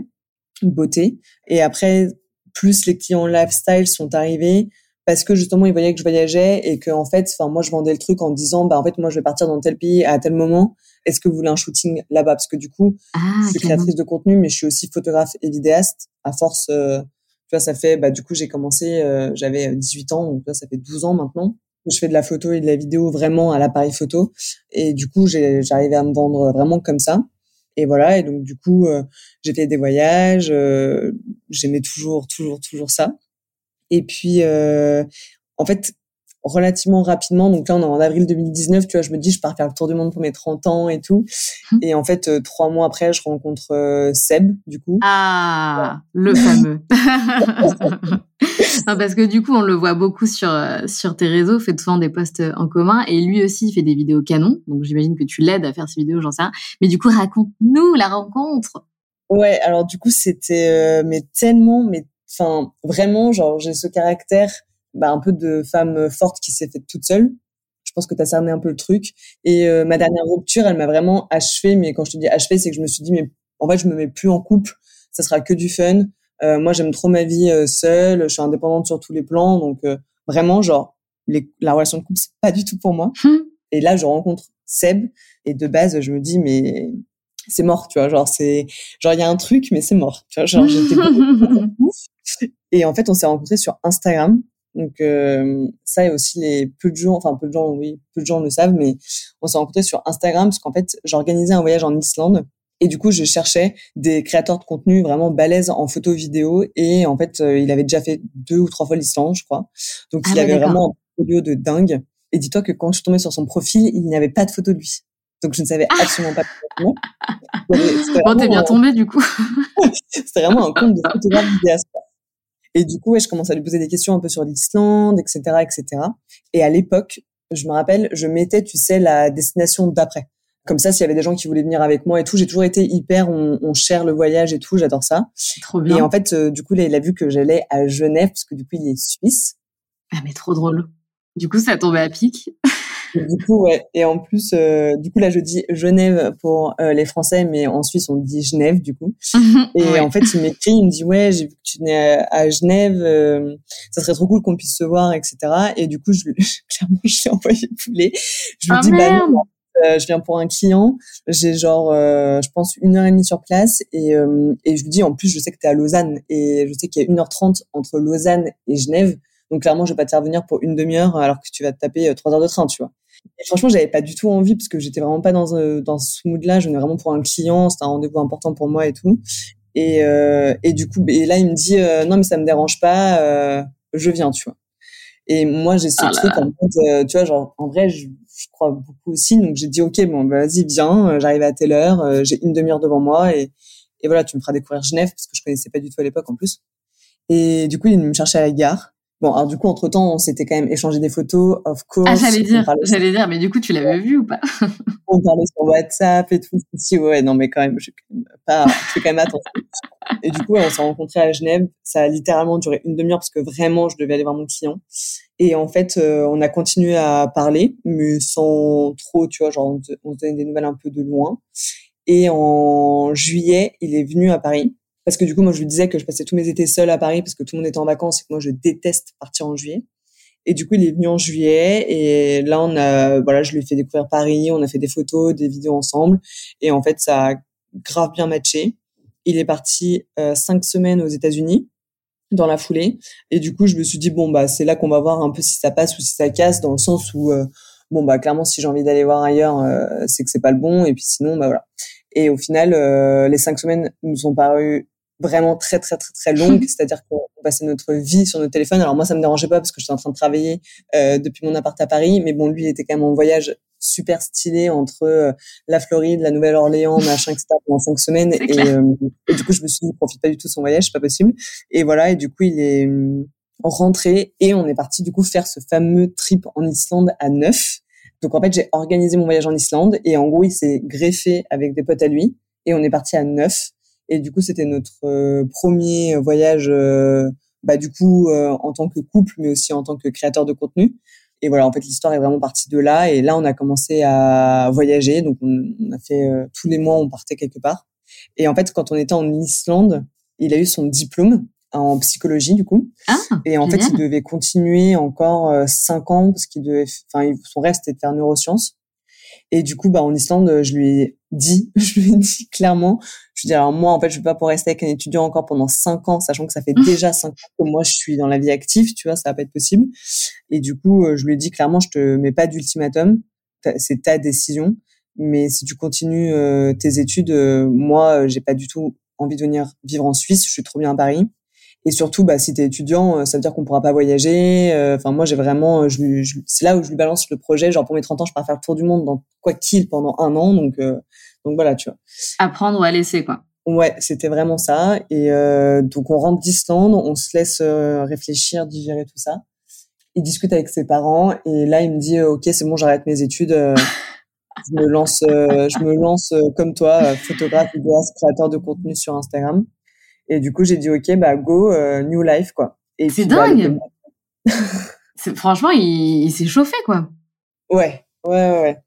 beauté. Et après, plus les clients lifestyle sont arrivés parce que justement, ils voyaient que je voyageais et que en fait, enfin, moi, je vendais le truc en disant, bah, en fait, moi, je vais partir dans tel pays à tel moment. Est-ce que vous voulez un shooting là-bas? Parce que du coup, Ah, je suis créatrice de contenu, mais je suis aussi photographe et vidéaste. À force, euh, ça fait, bah, du coup, j'ai commencé, euh, j'avais 18 ans, donc là, ça fait 12 ans maintenant. Je fais de la photo et de la vidéo vraiment à l'appareil photo. Et du coup, j'arrivais à me vendre vraiment comme ça. Et voilà. Et donc, du coup, euh, j'ai fait des voyages. euh, J'aimais toujours, toujours, toujours ça. Et puis, euh, en fait, relativement rapidement, donc là, on est en avril 2019, tu vois, je me dis, je pars faire le tour du monde pour mes 30 ans et tout. Et en fait, euh, trois mois après, je rencontre euh, Seb, du coup. Ah, le fameux. [laughs] non, parce que du coup, on le voit beaucoup sur, euh, sur tes réseaux, fait souvent des posts en commun, et lui aussi, il fait des vidéos canon, donc j'imagine que tu l'aides à faire ces vidéos, j'en sais rien. Mais du coup, raconte-nous la rencontre. Ouais, alors du coup, c'était euh, mais tellement, mais enfin vraiment, genre j'ai ce caractère, bah, un peu de femme forte qui s'est faite toute seule. Je pense que tu as cerné un peu le truc. Et ma dernière rupture, elle m'a vraiment achevé. Mais quand je te dis achevé, c'est que je me suis dit, mais en fait, je me mets plus en couple. Ça sera que du fun. moi, j'aime trop ma vie seule. Je suis indépendante sur tous les plans. Donc, vraiment, genre, les, la relation de couple, c'est pas du tout pour moi. Hum. Et là, je rencontre Seb. Et de base, je me dis, mais c'est mort, tu vois. Genre, c'est, genre, il y a un truc, mais c'est mort. Tu vois, genre, j'étais [laughs] Et en fait, on s'est rencontrés sur Instagram. Donc, euh, ça et aussi les peu de gens, enfin, peu de gens, oui, peu de gens le savent, mais on s'est rencontrés sur Instagram parce qu'en fait, j'organisais un voyage en Islande. Et du coup, je cherchais des créateurs de contenu vraiment balèzes en photo vidéo. Et en fait, euh, il avait déjà fait deux ou trois fois l'Islande, je crois. Donc, il ah avait vraiment un portfolio de dingue. Et dis-toi que quand je suis tombée sur son profil, il n'y avait pas de photo de lui. Donc je ne savais ah absolument pas comment. Bon, t'es bien tombé du coup. [laughs] C'était vraiment un compte de photographe vidéaste. Et du coup, ouais, je commence à lui poser des questions un peu sur l'Islande, etc., etc. Et à l'époque, je me rappelle, je mettais, tu sais, la destination d'après. Comme ça, s'il y avait des gens qui voulaient venir avec moi et tout, j'ai toujours été hyper, on, on share le voyage et tout, j'adore ça. Trop bien. Et en fait, euh, du coup, là, il a vu que j'allais à Genève, parce que du coup, il est suisse. Ah, mais trop drôle. Du coup, ça tombait à pic. Du coup, ouais. Et en plus, euh, du coup, là, je dis Genève pour euh, les Français, mais en Suisse, on dit Genève, du coup. [laughs] et en fait, il m'écrit, il me dit, ouais, j'ai vu que tu venais à, Genève, euh, ça serait trop cool qu'on puisse se voir, etc. Et du coup, je, [laughs] clairement, je lui ai envoyé poulet. Je lui ah, dis, bah non, je viens pour un client, j'ai genre, je pense, une heure et demie sur place, et, et je lui dis, en plus, je sais que tu es à Lausanne, et je sais qu'il y a 1h30 entre Lausanne et Genève. Donc clairement, je vais pas te faire venir pour une demi-heure alors que tu vas te taper trois heures de train, tu vois. Et franchement, j'avais pas du tout envie parce que j'étais vraiment pas dans, euh, dans ce mood-là. Je venais vraiment pour un client, c'était un rendez-vous important pour moi et tout. Et, euh, et du coup, et là, il me dit euh, non, mais ça me dérange pas, euh, je viens, tu vois. Et moi, j'ai ce ah truc en fait, tu vois, genre en vrai, je, je crois beaucoup aussi. Donc j'ai dit ok, bon, bah, vas-y, viens. J'arrive à telle heure, j'ai une demi-heure devant moi et, et voilà, tu me feras découvrir Genève parce que je connaissais pas du tout à l'époque en plus. Et du coup, il me cherchait à la gare. Bon, alors du coup, entre temps, on s'était quand même échangé des photos, of course. Ah, j'allais dire, j'allais dire, mais du coup, tu l'avais vu ou pas? [laughs] On parlait sur WhatsApp et tout. Si, ouais, non, mais quand même, je pas, fais quand même attention. et du coup, on s'est rencontrés à Genève. Ça a littéralement duré une demi-heure parce que vraiment, je devais aller voir mon client. Et en fait, euh, on a continué à parler, mais sans trop, tu vois, genre, on se donnait des nouvelles un peu de loin. Et en juillet, il est venu à Paris parce que du coup, moi, je lui disais que je passais tous mes étés seule à Paris parce que tout le monde était en vacances et que moi, je déteste partir en juillet. Et du coup, il est venu en juillet et là, on a, voilà, je lui ai fait découvrir Paris, on a fait des photos, des vidéos ensemble et en fait, ça a grave bien matché. Il est parti euh, cinq semaines aux États-Unis dans la foulée et du coup, je me suis dit bon bah c'est là qu'on va voir un peu si ça passe ou si ça casse dans le sens où euh, bon bah clairement si j'ai envie d'aller voir ailleurs, euh, c'est que c'est pas le bon et puis sinon bah voilà. Et au final, les cinq semaines nous ont paru vraiment très très très très longue, [laughs] c'est-à-dire qu'on passait notre vie sur notre téléphone. Alors moi ça me dérangeait pas parce que j'étais en train de travailler euh, depuis mon appart à Paris, mais bon lui il était quand même en voyage super stylé entre euh, la Floride, la Nouvelle-Orléans, [laughs] machin etc. pendant cinq semaines euh, et, du coup je me suis dit profite pas du tout de son voyage, c'est pas possible. Et voilà et du coup il est rentré et on est parti du coup faire ce fameux trip en Islande à neuf. Donc en fait j'ai organisé mon voyage en Islande et en gros il s'est greffé avec des potes à lui et on est parti à neuf et du coup, c'était notre euh, premier voyage, euh, bah, du coup, euh, en tant que couple, mais aussi en tant que créateur de contenu. Et voilà, en fait, l'histoire est vraiment partie de là. Et là, on a commencé à voyager. Donc, on, a fait tous les mois, on partait quelque part. Et en fait, quand on était en Islande, il a eu son diplôme en psychologie du coup. Ah, et en fait, il devait continuer encore cinq ans parce qu'il devait, enfin, son rêve c'était de faire neurosciences. Et du coup, bah, en Islande, je lui ai dit, [laughs] je lui ai dit clairement, je lui ai dit, alors moi, en fait, je vais pas pouvoir rester avec un étudiant encore pendant cinq ans, sachant que ça fait déjà cinq ans que moi, je suis dans la vie active, tu vois, ça va pas être possible. Et du coup, euh, je lui ai dit clairement, je te mets pas d'ultimatum, c'est ta décision. Mais si tu continues euh, tes études, euh, moi, j'ai pas du tout envie de venir vivre en Suisse. Je suis trop bien à Paris. Et surtout, bah, si tu es étudiant, euh, ça veut dire qu'on pourra pas voyager. Euh, enfin, moi, j'ai vraiment, euh, je, je, c'est là où je lui balance le projet. Genre, pour mes 30 ans, je pars faire le tour du monde dans quoi qu'il pendant un an. Donc, donc voilà, tu vois. Apprendre ou à laisser, quoi. Ouais, c'était vraiment ça. Et euh, donc, on rentre d'Islande, on se laisse réfléchir, digérer tout ça. Il discute avec ses parents et là, il me dit, ok, c'est bon, j'arrête mes études. [laughs] je me lance, je me lance comme toi, photographe, vidéaste, créateur de contenu sur Instagram. Et du coup, j'ai dit, OK, bah, go, euh, new life, quoi. C'est bah, dingue! [laughs] franchement, il, s'est chauffé, quoi. Ouais, ouais, ouais.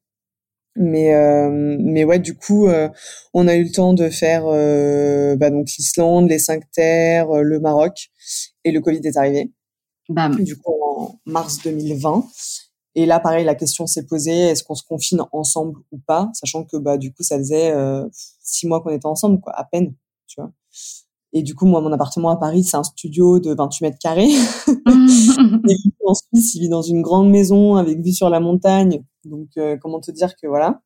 Mais euh, mais ouais, du coup, euh, on a eu le temps de faire euh, bah, donc l'Islande, les cinq terres, le Maroc, et le Covid est arrivé. Bam. Du coup, en mars 2020. Et là, pareil, la question s'est posée est-ce qu'on se confine ensemble ou pas, sachant que bah du coup, ça faisait six mois qu'on était ensemble, quoi, à peine, tu vois. Et du coup, moi, mon appartement à Paris, c'est un studio de 28 mètres carrés. [laughs] et en Suisse, il vit dans une grande maison avec vue sur la montagne. Donc, euh, comment te dire que voilà.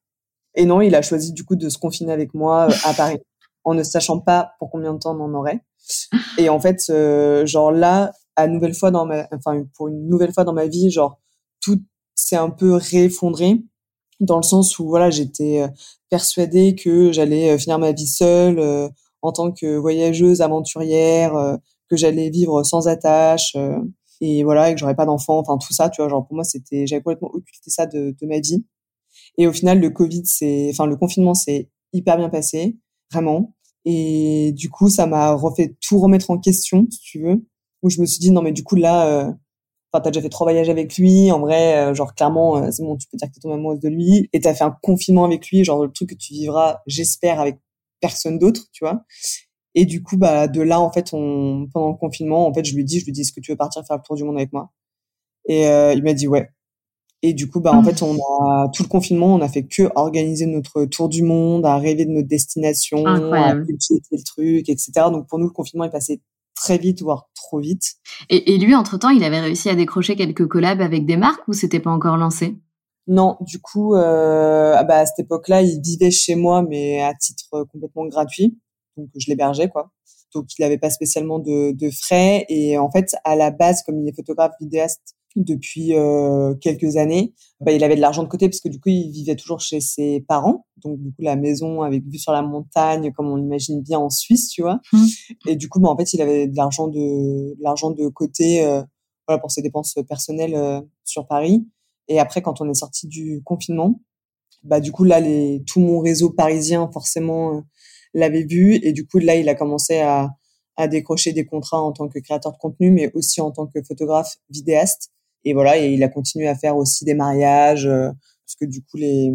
Et non, il a choisi du coup de se confiner avec moi euh, à Paris, [laughs] en ne sachant pas pour combien de temps on en aurait. Et en fait, euh, genre là, à nouvelle fois dans ma, enfin pour une nouvelle fois dans ma vie, genre tout s'est un peu réeffondré dans le sens où voilà, j'étais persuadée que j'allais finir ma vie seule en tant que voyageuse aventurière, euh, que j'allais vivre sans attache euh, et voilà et que j'aurais pas d'enfant, enfin tout ça, tu vois, genre pour moi c'était j'avais complètement occulté ça de, de ma vie. Et au final le Covid c'est enfin le confinement c'est hyper bien passé, vraiment. Et du coup, ça m'a refait tout remettre en question, si tu veux. Où je me suis dit non mais du coup là, euh, enfin t'as déjà fait trois voyages avec lui, en vrai, genre clairement c'est bon, tu peux dire que t'es tombée amoureuse de lui. Et t'as fait un confinement avec lui, genre le truc que tu vivras, j'espère, avec personne d'autre, tu vois. Et du coup, bah, de là, en fait, on, pendant le confinement, en fait, je lui dis, je lui dis, est-ce que tu veux partir faire le tour du monde avec moi? Et euh, il m'a dit ouais. Et du coup, bah, en fait, on a tout le confinement, on a fait que organiser notre tour du monde, à rêver de notre destination, à le truc, etc. Donc pour nous, le confinement est passé très vite, voire trop vite. Et, et lui, entre temps, il avait réussi à décrocher quelques collabs avec des marques ou c'était pas encore lancé? Non, du coup, euh, ah bah, à cette époque-là, il vivait chez moi, mais à titre complètement gratuit. Donc, je l'hébergeais, quoi. Donc, il n'avait pas spécialement de, de, frais. Et en fait, à la base, comme il est photographe vidéaste depuis euh, quelques années, bah, il avait de l'argent de côté parce que du coup, il vivait toujours chez ses parents. Donc, du coup, la maison avec vue sur la montagne, comme on l'imagine bien en Suisse, tu vois. Mmh. Et du coup, bah, en fait, il avait de l'argent de, de l'argent de côté, euh, voilà, pour ses dépenses personnelles euh, sur Paris. Et après, quand on est sorti du confinement, bah du coup là, les, tout mon réseau parisien forcément euh, l'avait vu et du coup là, il a commencé à, à décrocher des contrats en tant que créateur de contenu, mais aussi en tant que photographe vidéaste. Et voilà, et il a continué à faire aussi des mariages euh, parce que du coup les,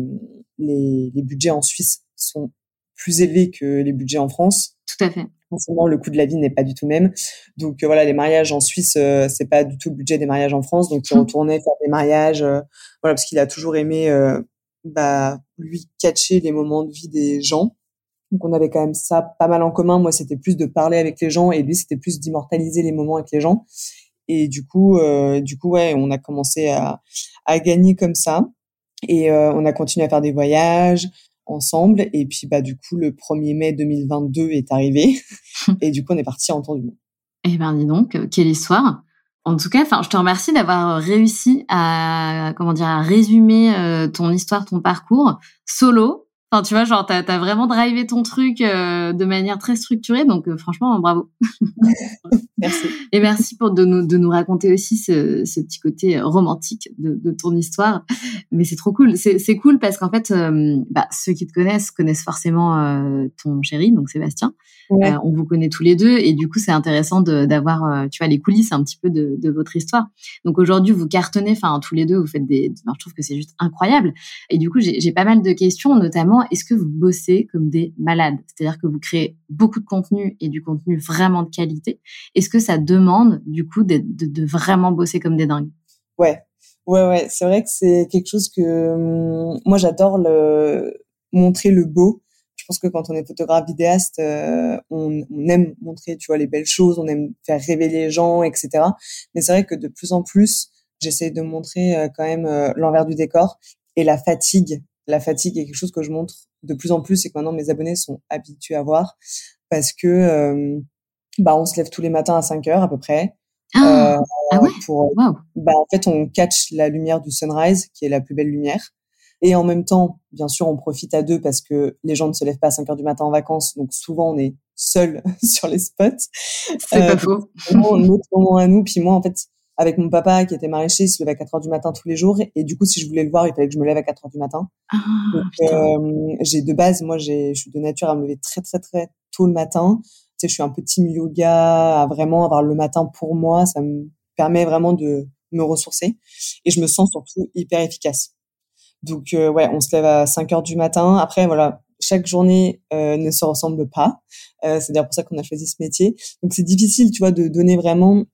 les les budgets en Suisse sont plus élevés que les budgets en France. Tout à fait forcément le coût de la vie n'est pas du tout même. Donc euh, voilà, les mariages en Suisse, euh, c'est pas du tout le budget des mariages en France. Donc il retournait faire des mariages, euh, voilà, parce qu'il a toujours aimé, bah, lui catcher les moments de vie des gens. Donc on avait quand même ça pas mal en commun. Moi, c'était plus de parler avec les gens et lui, c'était plus d'immortaliser les moments avec les gens. Et du coup, du coup, ouais, on a commencé à, à gagner comme ça. Et on a continué à faire des voyages ensemble. Et puis, bah, du coup, le 1er mai 2022 est arrivé. [laughs] et du coup, on est parti en tour du monde. Eh ben, dis donc, euh, quelle histoire. En tout cas, enfin, je te remercie d'avoir réussi à, comment dire, à résumer euh, ton histoire, ton parcours solo Enfin, tu vois, genre, t'as as vraiment drivé ton truc euh, de manière très structurée, donc euh, franchement, bravo. [laughs] merci. Et merci pour de nous, de nous raconter aussi ce, ce petit côté romantique de, de ton histoire. Mais c'est trop cool. C'est cool parce qu'en fait, euh, bah, ceux qui te connaissent connaissent forcément ton chéri, donc Sébastien. on vous connaît tous les deux et du coup, c'est intéressant d'avoir, tu vois, les coulisses un petit peu de, de votre histoire. Donc aujourd'hui, vous cartonnez, enfin, tous les deux, vous faites des. je trouve que c'est juste incroyable. Et du coup, j'ai pas mal de questions, notamment est-ce que vous bossez comme des malades? C'est-à-dire que vous créez beaucoup de contenu et du contenu vraiment de qualité. Est-ce que ça demande du coup de, de, vraiment bosser comme des dingues? Ouais, ouais, ouais. C'est vrai que c'est quelque chose que hum, moi j'adore montrer le beau. Je pense que quand on est photographe vidéaste, euh, on, on, aime montrer, tu vois, les belles choses, on aime faire rêver les gens, etc. Mais c'est vrai que de plus en plus, j'essaie de montrer euh, quand même euh, l'envers du décor et la fatigue la fatigue est quelque chose que je montre de plus en plus et que maintenant mes abonnés sont habitués à voir parce que euh, bah on se lève tous les matins à 5 heures à peu près. Ah, euh, ah ouais? pour, bah en fait on catch la lumière du sunrise qui est la plus belle lumière et en même temps bien sûr on profite à deux parce que les gens ne se lèvent pas à 5 heures du matin en vacances donc souvent on est seul [laughs] sur les spots. C'est pas euh, faux. Notre moment à nous puis moi en fait avec mon papa qui était maraîcher, il se levait à 4 heures du matin tous les jours. Et du coup, si je voulais le voir, il fallait que je me lève à 4 heures du matin. Ah, Donc, euh, j'ai de base, moi, j'ai, je suis de nature à me lever très, très, très tôt le matin. Tu sais, je suis un petit yoga, à vraiment avoir le matin pour moi. Ça me permet vraiment de me ressourcer. Et je me sens surtout hyper efficace. Donc ouais, on se lève à 5 heures du matin. Après voilà, chaque journée ne se ressemble pas. c'est d'ailleurs pour ça qu'on a choisi ce métier. Donc c'est difficile, tu vois, de donner vraiment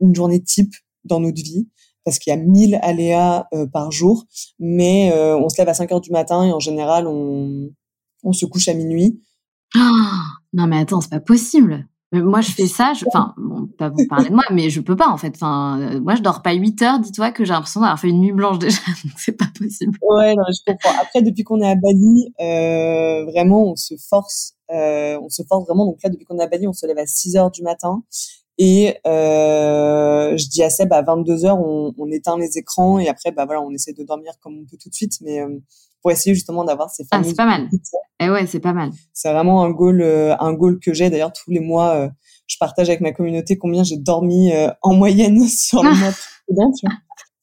une journée type dans notre vie parce qu'il y a 1000 aléas par jour. Mais on se lève à 5 heures du matin et en général on on se couche à minuit. Ah, non mais attends, c'est pas possible. Moi, je fais ça, enfin, bon, pas vous parler de moi, mais je peux pas, en fait. Enfin, euh, moi, je dors pas 8 heures, dis-toi que j'ai l'impression d'avoir fait une nuit blanche déjà, [laughs] donc c'est pas possible. Ouais, non, je comprends. Après, depuis qu'on est à Bali, euh, vraiment, on se force, euh, on se force vraiment. Donc là, depuis qu'on est à Bali, on se lève à 6 heures du matin. Et euh, je dis à Seb, à 22 heures, on, on, éteint les écrans et après, bah voilà, on essaie de dormir comme on peut tout de suite. Mais euh, pour essayer justement d'avoir ces fameuses. Ah, c'est pas mal. Et eh ouais, c'est pas mal. C'est vraiment un goal, euh, un goal que j'ai. D'ailleurs, tous les mois, euh, je partage avec ma communauté combien j'ai dormi euh, en moyenne [laughs] sur le mois précédent.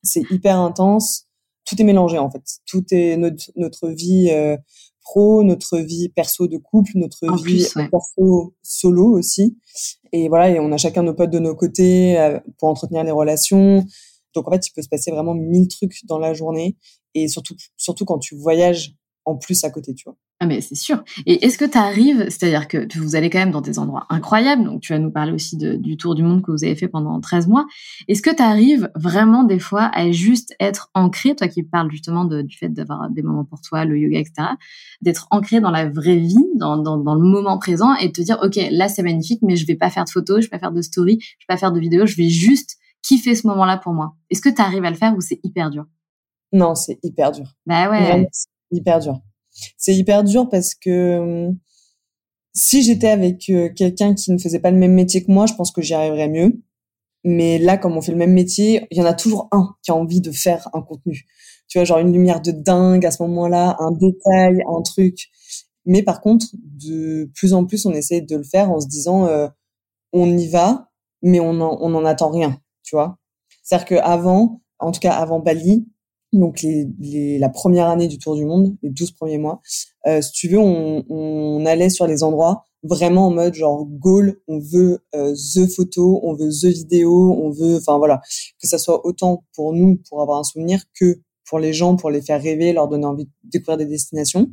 C'est hyper intense. Tout est mélangé en fait. Tout est notre, notre vie pro, notre vie perso de couple, notre vie perso solo aussi. Et voilà, et on a chacun nos potes de nos côtés pour entretenir les relations. Donc en fait, il peut se passer vraiment mille trucs dans la journée et surtout, surtout quand tu voyages en plus à côté, tu vois. Ah mais c'est sûr. Et est-ce que tu arrives, c'est-à-dire que vous allez quand même dans des endroits incroyables, donc tu vas nous parler aussi de, du tour du monde que vous avez fait pendant 13 mois, est-ce que tu arrives vraiment des fois à juste être ancré, toi qui parles justement de, du fait d'avoir des moments pour toi, le yoga, etc., d'être ancré dans la vraie vie, dans, dans, dans, le moment présent et de te dire, ok, là c'est magnifique, mais je vais pas faire de photos, je vais pas faire de stories, je vais pas faire de vidéos, je vais juste kiffer ce moment-là pour moi. Est-ce que tu arrives à le faire ou c'est hyper dur? Non, c'est hyper dur. Bah ouais. hyper dur. C'est hyper dur parce que hum, si j'étais avec euh, quelqu'un qui ne faisait pas le même métier que moi, je pense que j'y arriverais mieux. Mais là, comme on fait le même métier, il y en a toujours un qui a envie de faire un contenu. Tu vois, genre une lumière de dingue à ce moment-là, un détail, un truc. Mais par contre, de plus en plus, on essaie de le faire en se disant, euh, on y va, mais on n'en en attend rien, tu vois. C'est-à-dire qu'avant, en tout cas avant Bali, donc les, les, la première année du Tour du Monde, les 12 premiers mois, euh, si tu veux, on, on, allait sur les endroits vraiment en mode genre goal, on veut euh, the photo, on veut the vidéo, on veut, enfin voilà, que ça soit autant pour nous pour avoir un souvenir que pour les gens, pour les faire rêver, leur donner envie de découvrir des destinations.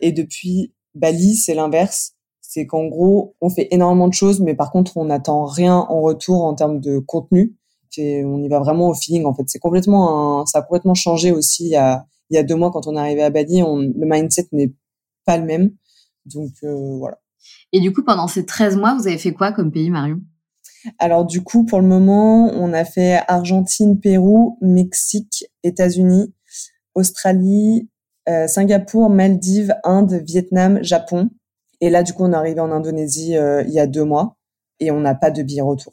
Et depuis Bali, c'est l'inverse. C'est qu'en gros, on fait énormément de choses, mais par contre, on n'attend rien en retour en termes de contenu on y va vraiment au feeling en fait. C'est complètement ça a complètement changé aussi il y a, il y a deux mois quand on est arrivé à Bali, on, le mindset n'est pas le même. Donc euh, voilà. Et du coup, pendant ces 13 mois, vous avez fait quoi comme pays, Marion? Alors du coup, pour le moment, on a fait Argentine, Pérou, Mexique, États-Unis, Australie, euh, Singapour, Maldives, Inde, Vietnam, Japon. Et là, du coup, on est arrivé en Indonésie euh, il y a deux mois et on n'a pas de billet retour.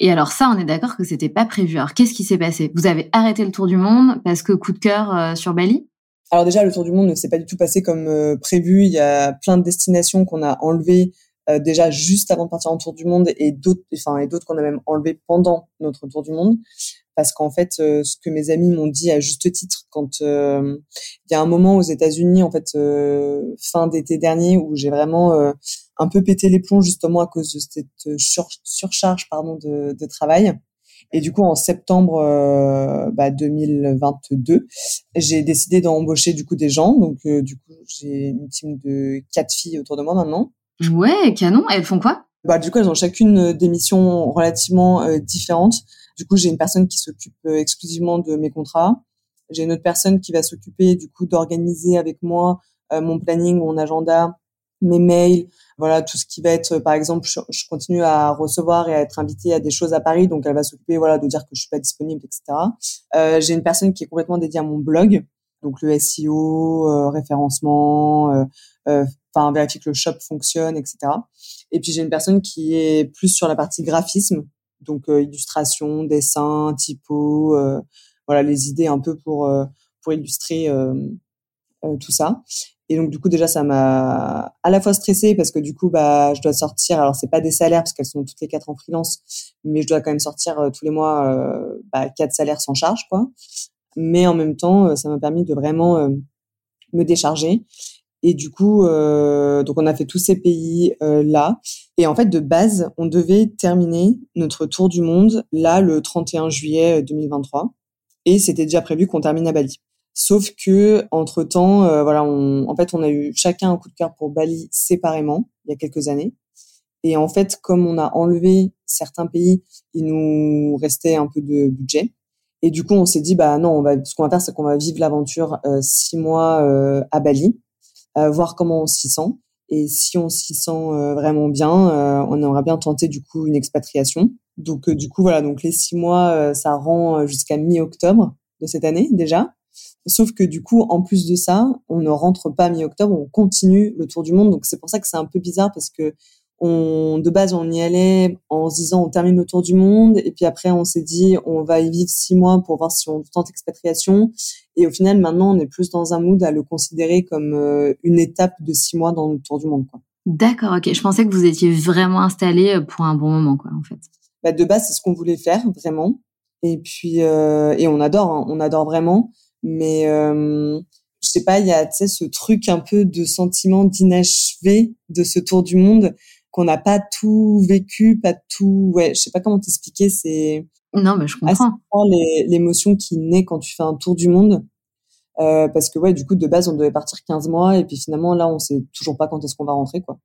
Et alors ça, on est d'accord que c'était pas prévu. Alors qu'est-ce qui s'est passé? Vous avez arrêté le tour du monde parce que coup de cœur euh, sur Bali? Alors déjà, le tour du monde ne s'est pas du tout passé comme euh, prévu. Il y a plein de destinations qu'on a enlevées euh, déjà juste avant de partir en tour du monde et d'autres, enfin et d'autres qu'on a même enlevées pendant notre tour du monde. Parce qu'en fait, ce que mes amis m'ont dit à juste titre, quand il y a un moment aux États-Unis, en fait, fin d'été dernier, où j'ai vraiment un peu pété les plombs justement à cause de cette euh, surcharge pardon de, de, travail. Et du coup, en septembre euh, bah, 2022, j'ai décidé d'embaucher du coup des gens. Donc, euh, du coup, j'ai une team de quatre filles autour de moi maintenant. Ouais, canon. elles font quoi? Bah, du coup, elles ont chacune des missions relativement euh, différentes. Du coup, j'ai une personne qui s'occupe exclusivement de mes contrats. J'ai une autre personne qui va s'occuper du coup d'organiser avec moi mon planning, mon agenda, mes mails, voilà tout ce qui va être par exemple je, continue à recevoir et à être invitée à des choses à Paris. Donc elle va s'occuper voilà de dire que je suis pas disponible etc euh, j'ai une personne qui est complètement dédiée à mon blog. Donc le SEO euh, référencement euh, euh, enfin vérifier que le shop fonctionne etc et puis j'ai une personne qui est plus sur la partie graphisme donc euh, illustration dessin typo voilà les idées un peu pour pour illustrer tout ça. Et donc du coup déjà ça m'a à la fois stressée parce que du coup bah je dois sortir. Alors c'est pas des salaires parce qu'elles sont toutes les quatre en freelance mais je dois quand même sortir euh, tous les mois euh, bah, quatre salaires sans charge quoi. Mais en même temps euh, ça m'a permis de vraiment euh, me décharger et du coup donc on a fait tous ces pays là et en fait de base on devait terminer notre tour du monde là le 31 juillet 2023 et c'était déjà prévu qu'on termine à Bali. Sauf que entre temps, voilà, on, en fait, on a eu chacun un coup de cœur pour Bali séparément il y a quelques années. Et en fait, comme on a enlevé certains pays, il nous restait un peu de budget. Et du coup, on s'est dit, bah non, on va, ce qu'on va faire, c'est qu'on va vivre l'aventure euh, six mois euh, à Bali, euh, voir comment on s'y sent. Et si on s'y sent vraiment bien, on aimerait bien tenter du coup une expatriation. Donc du coup voilà, donc les six mois, ça rend jusqu'à mi-octobre de cette année déjà. Sauf que du coup, en plus de ça, on ne rentre pas mi-octobre, on continue le tour du monde. Donc c'est pour ça que c'est un peu bizarre parce que on, de base, on y allait en se disant on termine le tour du monde et puis après on s'est dit on va y vivre six mois pour voir si on tente expatriation et au final maintenant on est plus dans un mood à le considérer comme euh, une étape de six mois dans le tour du monde quoi. D'accord, ok. Je pensais que vous étiez vraiment installé euh, pour un bon moment quoi en fait. Bah, de base c'est ce qu'on voulait faire vraiment et puis euh, et on adore, hein. on adore vraiment, mais euh, je sais pas, il y a ce truc un peu de sentiment d'inachevé de ce tour du monde qu'on n'a pas tout vécu, pas tout. Ouais, je sais pas comment t'expliquer. C'est non, mais je comprends. L'émotion qui naît quand tu fais un tour du monde. Euh, parce que ouais, du coup, de base, on devait partir 15 mois et puis finalement, là, on sait toujours pas quand est-ce qu'on va rentrer, quoi.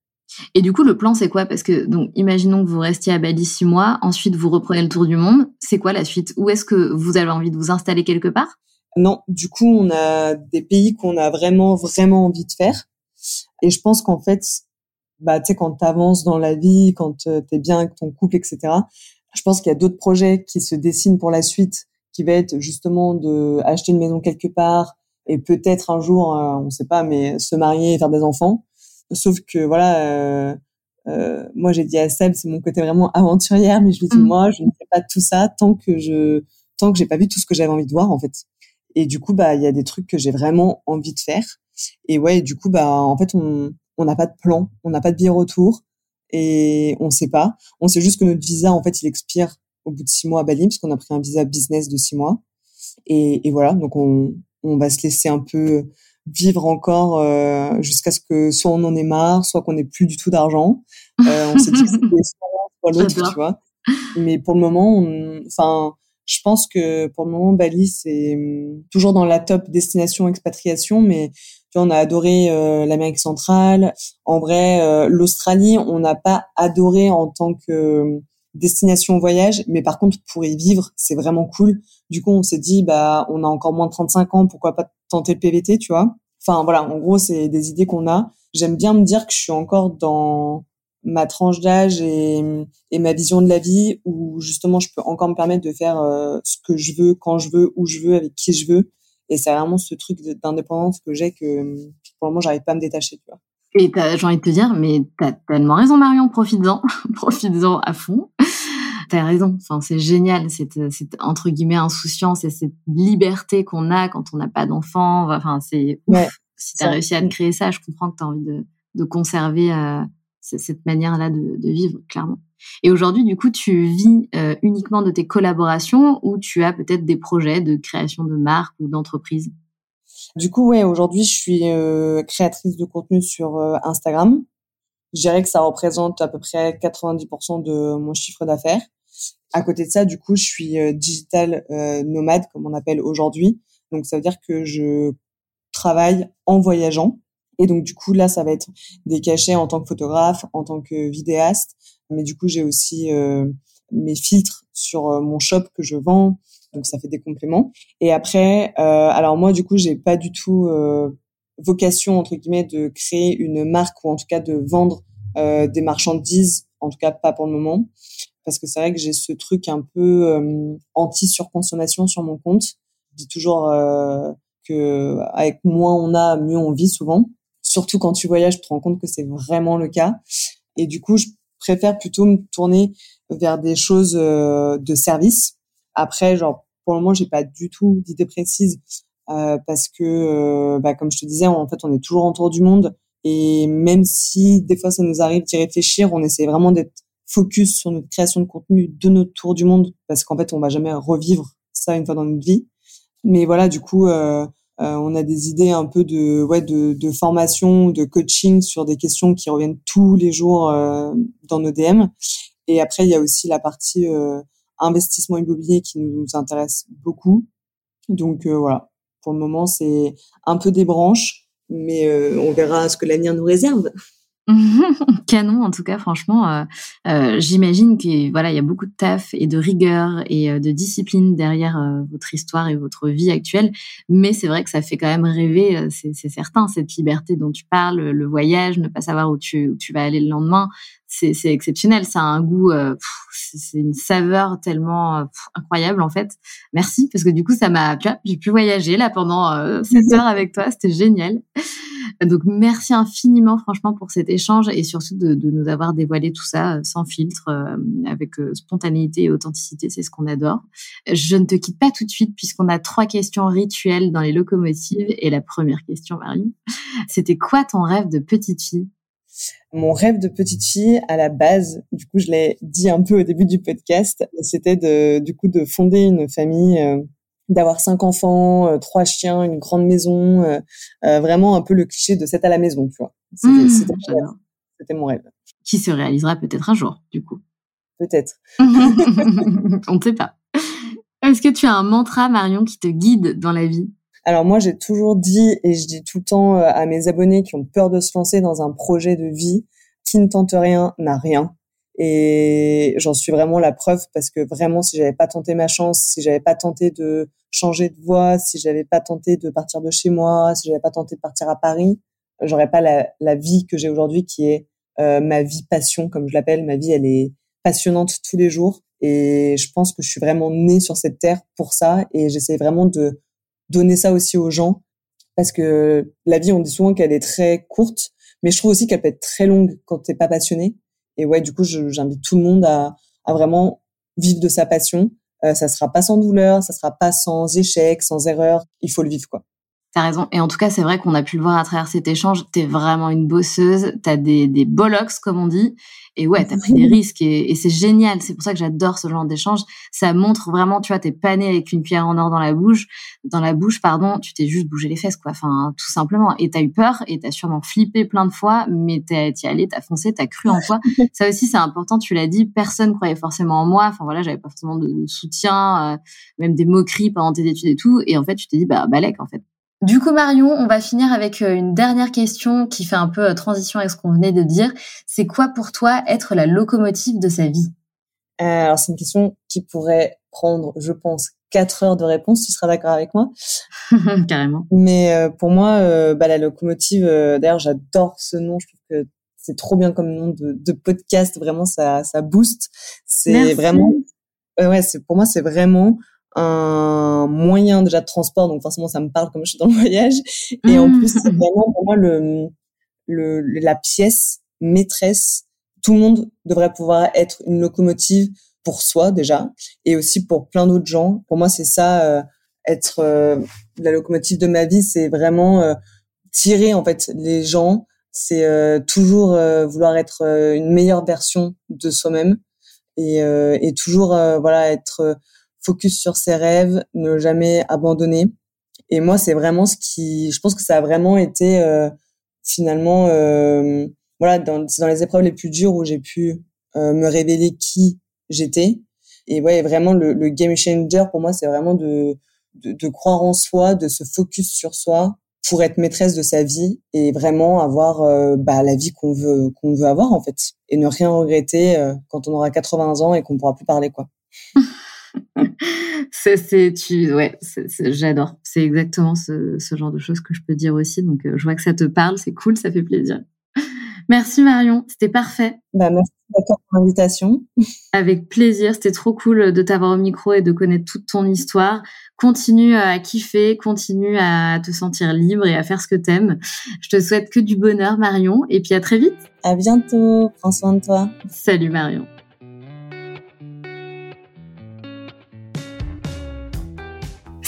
Et du coup, le plan, c'est quoi? Parce que, donc, imaginons que vous restiez à Bali six mois, ensuite vous reprenez le tour du monde. C'est quoi la suite? Où est-ce que vous avez envie de vous installer quelque part? Non, du coup, on a des pays qu'on a vraiment, vraiment envie de faire. Et je pense qu'en fait, bah, tu sais, quand tu avances dans la vie, quand euh, tu es bien avec ton couple, etc. Je pense qu'il y a d'autres projets qui se dessinent pour la suite, qui va être justement de acheter une maison quelque part et peut-être un jour, euh, on sait pas, mais se marier et faire des enfants. Sauf que voilà, euh, euh moi j'ai dit à Seb, c'est mon côté vraiment [laughs] aventurière, mais je lui dis mmh. moi, je ne fais pas tout ça tant que je tant que j'ai pas vu tout ce que j'avais envie de voir en fait. Et du coup, bah il y a des trucs que j'ai vraiment envie de faire. Et ouais, du coup, bah en fait on on n'a pas de plan, on n'a pas de billet retour et on sait pas. On sait juste que notre visa, en fait, il expire au bout de six mois à Bali parce qu'on a pris un visa business de six mois. Et, voilà, donc on, va se laisser un peu vivre encore euh, jusqu'à ce que soit on en ait marre, soit qu'on ait plus du tout d'argent. Euh, on s'est dit que c'était soit l'autre, tu vois. Mais pour le moment, enfin, je pense que pour le moment, Bali, c'est hum, toujours dans la top destination expatriation, mais on a adoré euh, l'Amérique centrale. En vrai, euh, l'Australie, on n'a pas adoré en tant que euh, destination voyage, mais par contre pour y vivre, c'est vraiment cool. Du coup, on s'est dit bah on a encore moins de 35 ans, pourquoi pas tenter le PVT, tu vois Enfin voilà, en gros, c'est des idées qu'on a. J'aime bien me dire que je suis encore dans ma tranche d'âge et, et, ma vision de la vie où justement je peux encore me permettre de faire ce que je veux, quand je veux, où je veux, avec qui je veux et c'est vraiment ce truc d'indépendance que j'ai que pour le moment, j'arrive pas à me détacher, tu vois. Et j'ai envie de te dire, mais t'as tellement raison, Marion, profites-en, [laughs] profites-en à fond. T'as raison, enfin, c'est génial, cette, cette, entre guillemets, insouciance et cette liberté qu'on a quand on n'a pas d'enfant. Enfin, c'est ouais, Si t'as réussi à te créer ça, je comprends que t'as envie de, de conserver euh, cette manière-là de, de vivre, clairement. Et aujourd'hui, du coup, tu vis euh, uniquement de tes collaborations ou tu as peut-être des projets de création de marques ou d'entreprises? Du coup, ouais, aujourd'hui, je suis euh, créatrice de contenu sur euh, Instagram. Je dirais que ça représente à peu près 90% de mon chiffre d'affaires. À côté de ça, du coup, je suis digital nomade, comme on appelle aujourd'hui. Donc, ça veut dire que je travaille en voyageant. Et donc, du coup, là, ça va être des cachets en tant que photographe, en tant que vidéaste, mais du coup j'ai aussi euh, mes filtres sur euh, mon shop que je vends. Donc ça fait des compléments. Et après euh, alors moi du coup j'ai pas du tout vocation entre guillemets de créer une marque ou en tout cas de vendre des marchandises en tout cas pas pour le moment. Parce que c'est vrai que j'ai ce truc un peu anti surconsommation sur mon compte. Je dis toujours que avec moins on a mieux on vit souvent. Surtout quand tu voyages tu te rends compte que c'est vraiment le cas. Et du coup je préfère plutôt me tourner vers des choses euh, de service. Après, genre pour le moment, j'ai pas du tout d'idée précise euh, parce que, euh, bah, comme je te disais, en fait, on est toujours en tour du monde et même si des fois ça nous arrive d'y réfléchir, on essaie vraiment d'être focus sur notre création de contenu de notre tour du monde parce qu'en fait, on va jamais revivre ça une fois dans notre vie. Mais voilà, du coup, euh, on a des idées un peu de, ouais, de, de, formation, de coaching sur des questions qui reviennent tous les jours euh, dans nos DM. Et après, il y a aussi la partie euh, investissement immobilier qui nous intéresse beaucoup. Donc voilà. Pour le moment, c'est un peu des branches, mais on verra ce que l'avenir nous réserve. [laughs] Canon, en tout cas, franchement, euh, euh, j'imagine que voilà, il y a beaucoup de taf et de rigueur et euh, de discipline derrière votre histoire et votre vie actuelle. Mais c'est vrai que ça fait quand même rêver, c'est certain, cette liberté dont tu parles, le voyage, ne pas savoir où tu, où tu vas aller le lendemain, c'est exceptionnel. Ça a un goût, c'est une saveur tellement incroyable en fait. Merci parce que du coup, ça m'a, j'ai pu voyager là pendant cette heure avec toi, c'était génial. Donc merci infiniment franchement pour cet échange et surtout de, nous avoir dévoilé tout ça euh, sans filtre, euh, avec euh, spontanéité et authenticité, c'est ce qu'on adore. Je ne te quitte pas tout de suite puisqu'on a trois questions rituelles dans les locomotives et la première question Marion, c'était quoi ton rêve de petite fille? Mon rêve de petite fille, à la base, du coup, je l'ai dit un peu au début du podcast, c'était de, du coup, de fonder une famille d'avoir cinq enfants, euh, trois chiens, une grande maison, euh, euh, vraiment un peu le cliché de cette à la maison, tu vois. C'était mmh, mon rêve. Qui se réalisera peut-être un jour, du coup. Peut-être. [laughs] On ne sait pas. Est-ce que tu as un mantra, Marion, qui te guide dans la vie? Alors moi, j'ai toujours dit, et je dis tout le temps à mes abonnés qui ont peur de se lancer dans un projet de vie, qui ne tente rien n'a rien. Et j'en suis vraiment la preuve parce que vraiment, si j'avais pas tenté ma chance, si j'avais pas tenté de changer de voie, si j'avais pas tenté de partir de chez moi, si j'avais pas tenté de partir à Paris, j'aurais pas la, vie que j'ai aujourd'hui qui est euh, ma vie passion, comme je l'appelle. Ma vie, elle est passionnante tous les jours. Et je pense que je suis vraiment née sur cette terre pour ça. Et j'essaie vraiment de donner ça aussi aux gens. Parce que la vie, on dit souvent qu'elle est très courte, mais je trouve aussi qu'elle peut être très longue quand t'es pas passionné. Et ouais, du coup, j'invite tout le monde à, à, vraiment vivre de sa passion. Euh, ça sera pas sans douleur, ça sera pas sans échec, sans erreur. Il faut le vivre, quoi. T'as raison. Et en tout cas, c'est vrai qu'on a pu le voir à travers cet échange. T'es vraiment une bosseuse. T'as des, des bollocks, comme on dit. Et ouais, t'as pris des risques et, c'est génial. C'est pour ça que j'adore ce genre d'échange. Ça montre vraiment, tu vois, t'es pas né avec une cuillère en or dans la bouche, dans la bouche, pardon. Tu t'es juste bougé les fesses, quoi. Enfin, tout simplement. Et t'as eu peur et t'as sûrement flippé plein de fois, mais t'es y allé, t'as foncé, t'as cru en toi. [laughs] ça aussi, c'est important. Tu l'as dit. Personne croyait forcément en moi. Enfin voilà, j'avais pas forcément de, soutien, euh, même des moqueries pendant tes études et tout. Et en fait, tu t'es dit, bah, balèque, en fait. Du coup, Marion, on va finir avec euh, une dernière question qui fait un peu euh, transition avec ce qu'on venait de dire. C'est quoi pour toi être la locomotive de sa vie? Euh, Alors, c'est une question qui pourrait prendre, je pense, quatre heures de réponse. Tu seras d'accord avec moi [laughs] Carrément. Mais pour moi, bah, la locomotive, d'ailleurs, j'adore ce nom. Je trouve que c'est trop bien comme nom de, de podcast. Vraiment, ça, ça booste. C'est vraiment, ouais, c'est pour moi, c'est vraiment un moyen déjà de transport, donc forcément ça me parle comme je suis dans le voyage. Et en plus, c'est mmh. vraiment pour moi le, le, la pièce maîtresse. Tout le monde devrait pouvoir être une locomotive pour soi déjà, et aussi pour plein d'autres gens. Pour moi, c'est ça, euh, être euh, la locomotive de ma vie, c'est vraiment euh, tirer en fait les gens. C'est toujours vouloir être une meilleure version de soi-même et, et toujours voilà être focus sur ses rêves, ne jamais abandonner. Et moi, c'est vraiment ce qui, je pense que ça a vraiment été euh, finalement, euh, voilà, dans, dans les épreuves les plus dures où j'ai pu euh, me révéler qui j'étais. Et ouais, vraiment le, le, game changer pour moi, c'est vraiment de, de, de croire en soi, de se focus sur soi pour être maîtresse de sa vie et vraiment avoir euh, bah, la vie qu'on veut qu'on veut avoir en fait et ne rien regretter euh, quand on aura 80 ans et qu'on pourra plus parler quoi. [laughs] [laughs] c'est, tu, ouais, j'adore. C'est exactement ce, genre de choses que je peux dire aussi. Donc, euh, je vois que ça te parle, c'est cool, ça fait plaisir. Merci Marion, c'était parfait. Bah, merci pour l'invitation. [laughs] Avec plaisir, c'était trop cool de t'avoir au micro et de connaître toute ton histoire. Continue à kiffer, continue à te sentir libre et à faire ce que t'aimes. Je te souhaite que du bonheur Marion et puis à très vite. À bientôt, prends soin de toi. Salut Marion.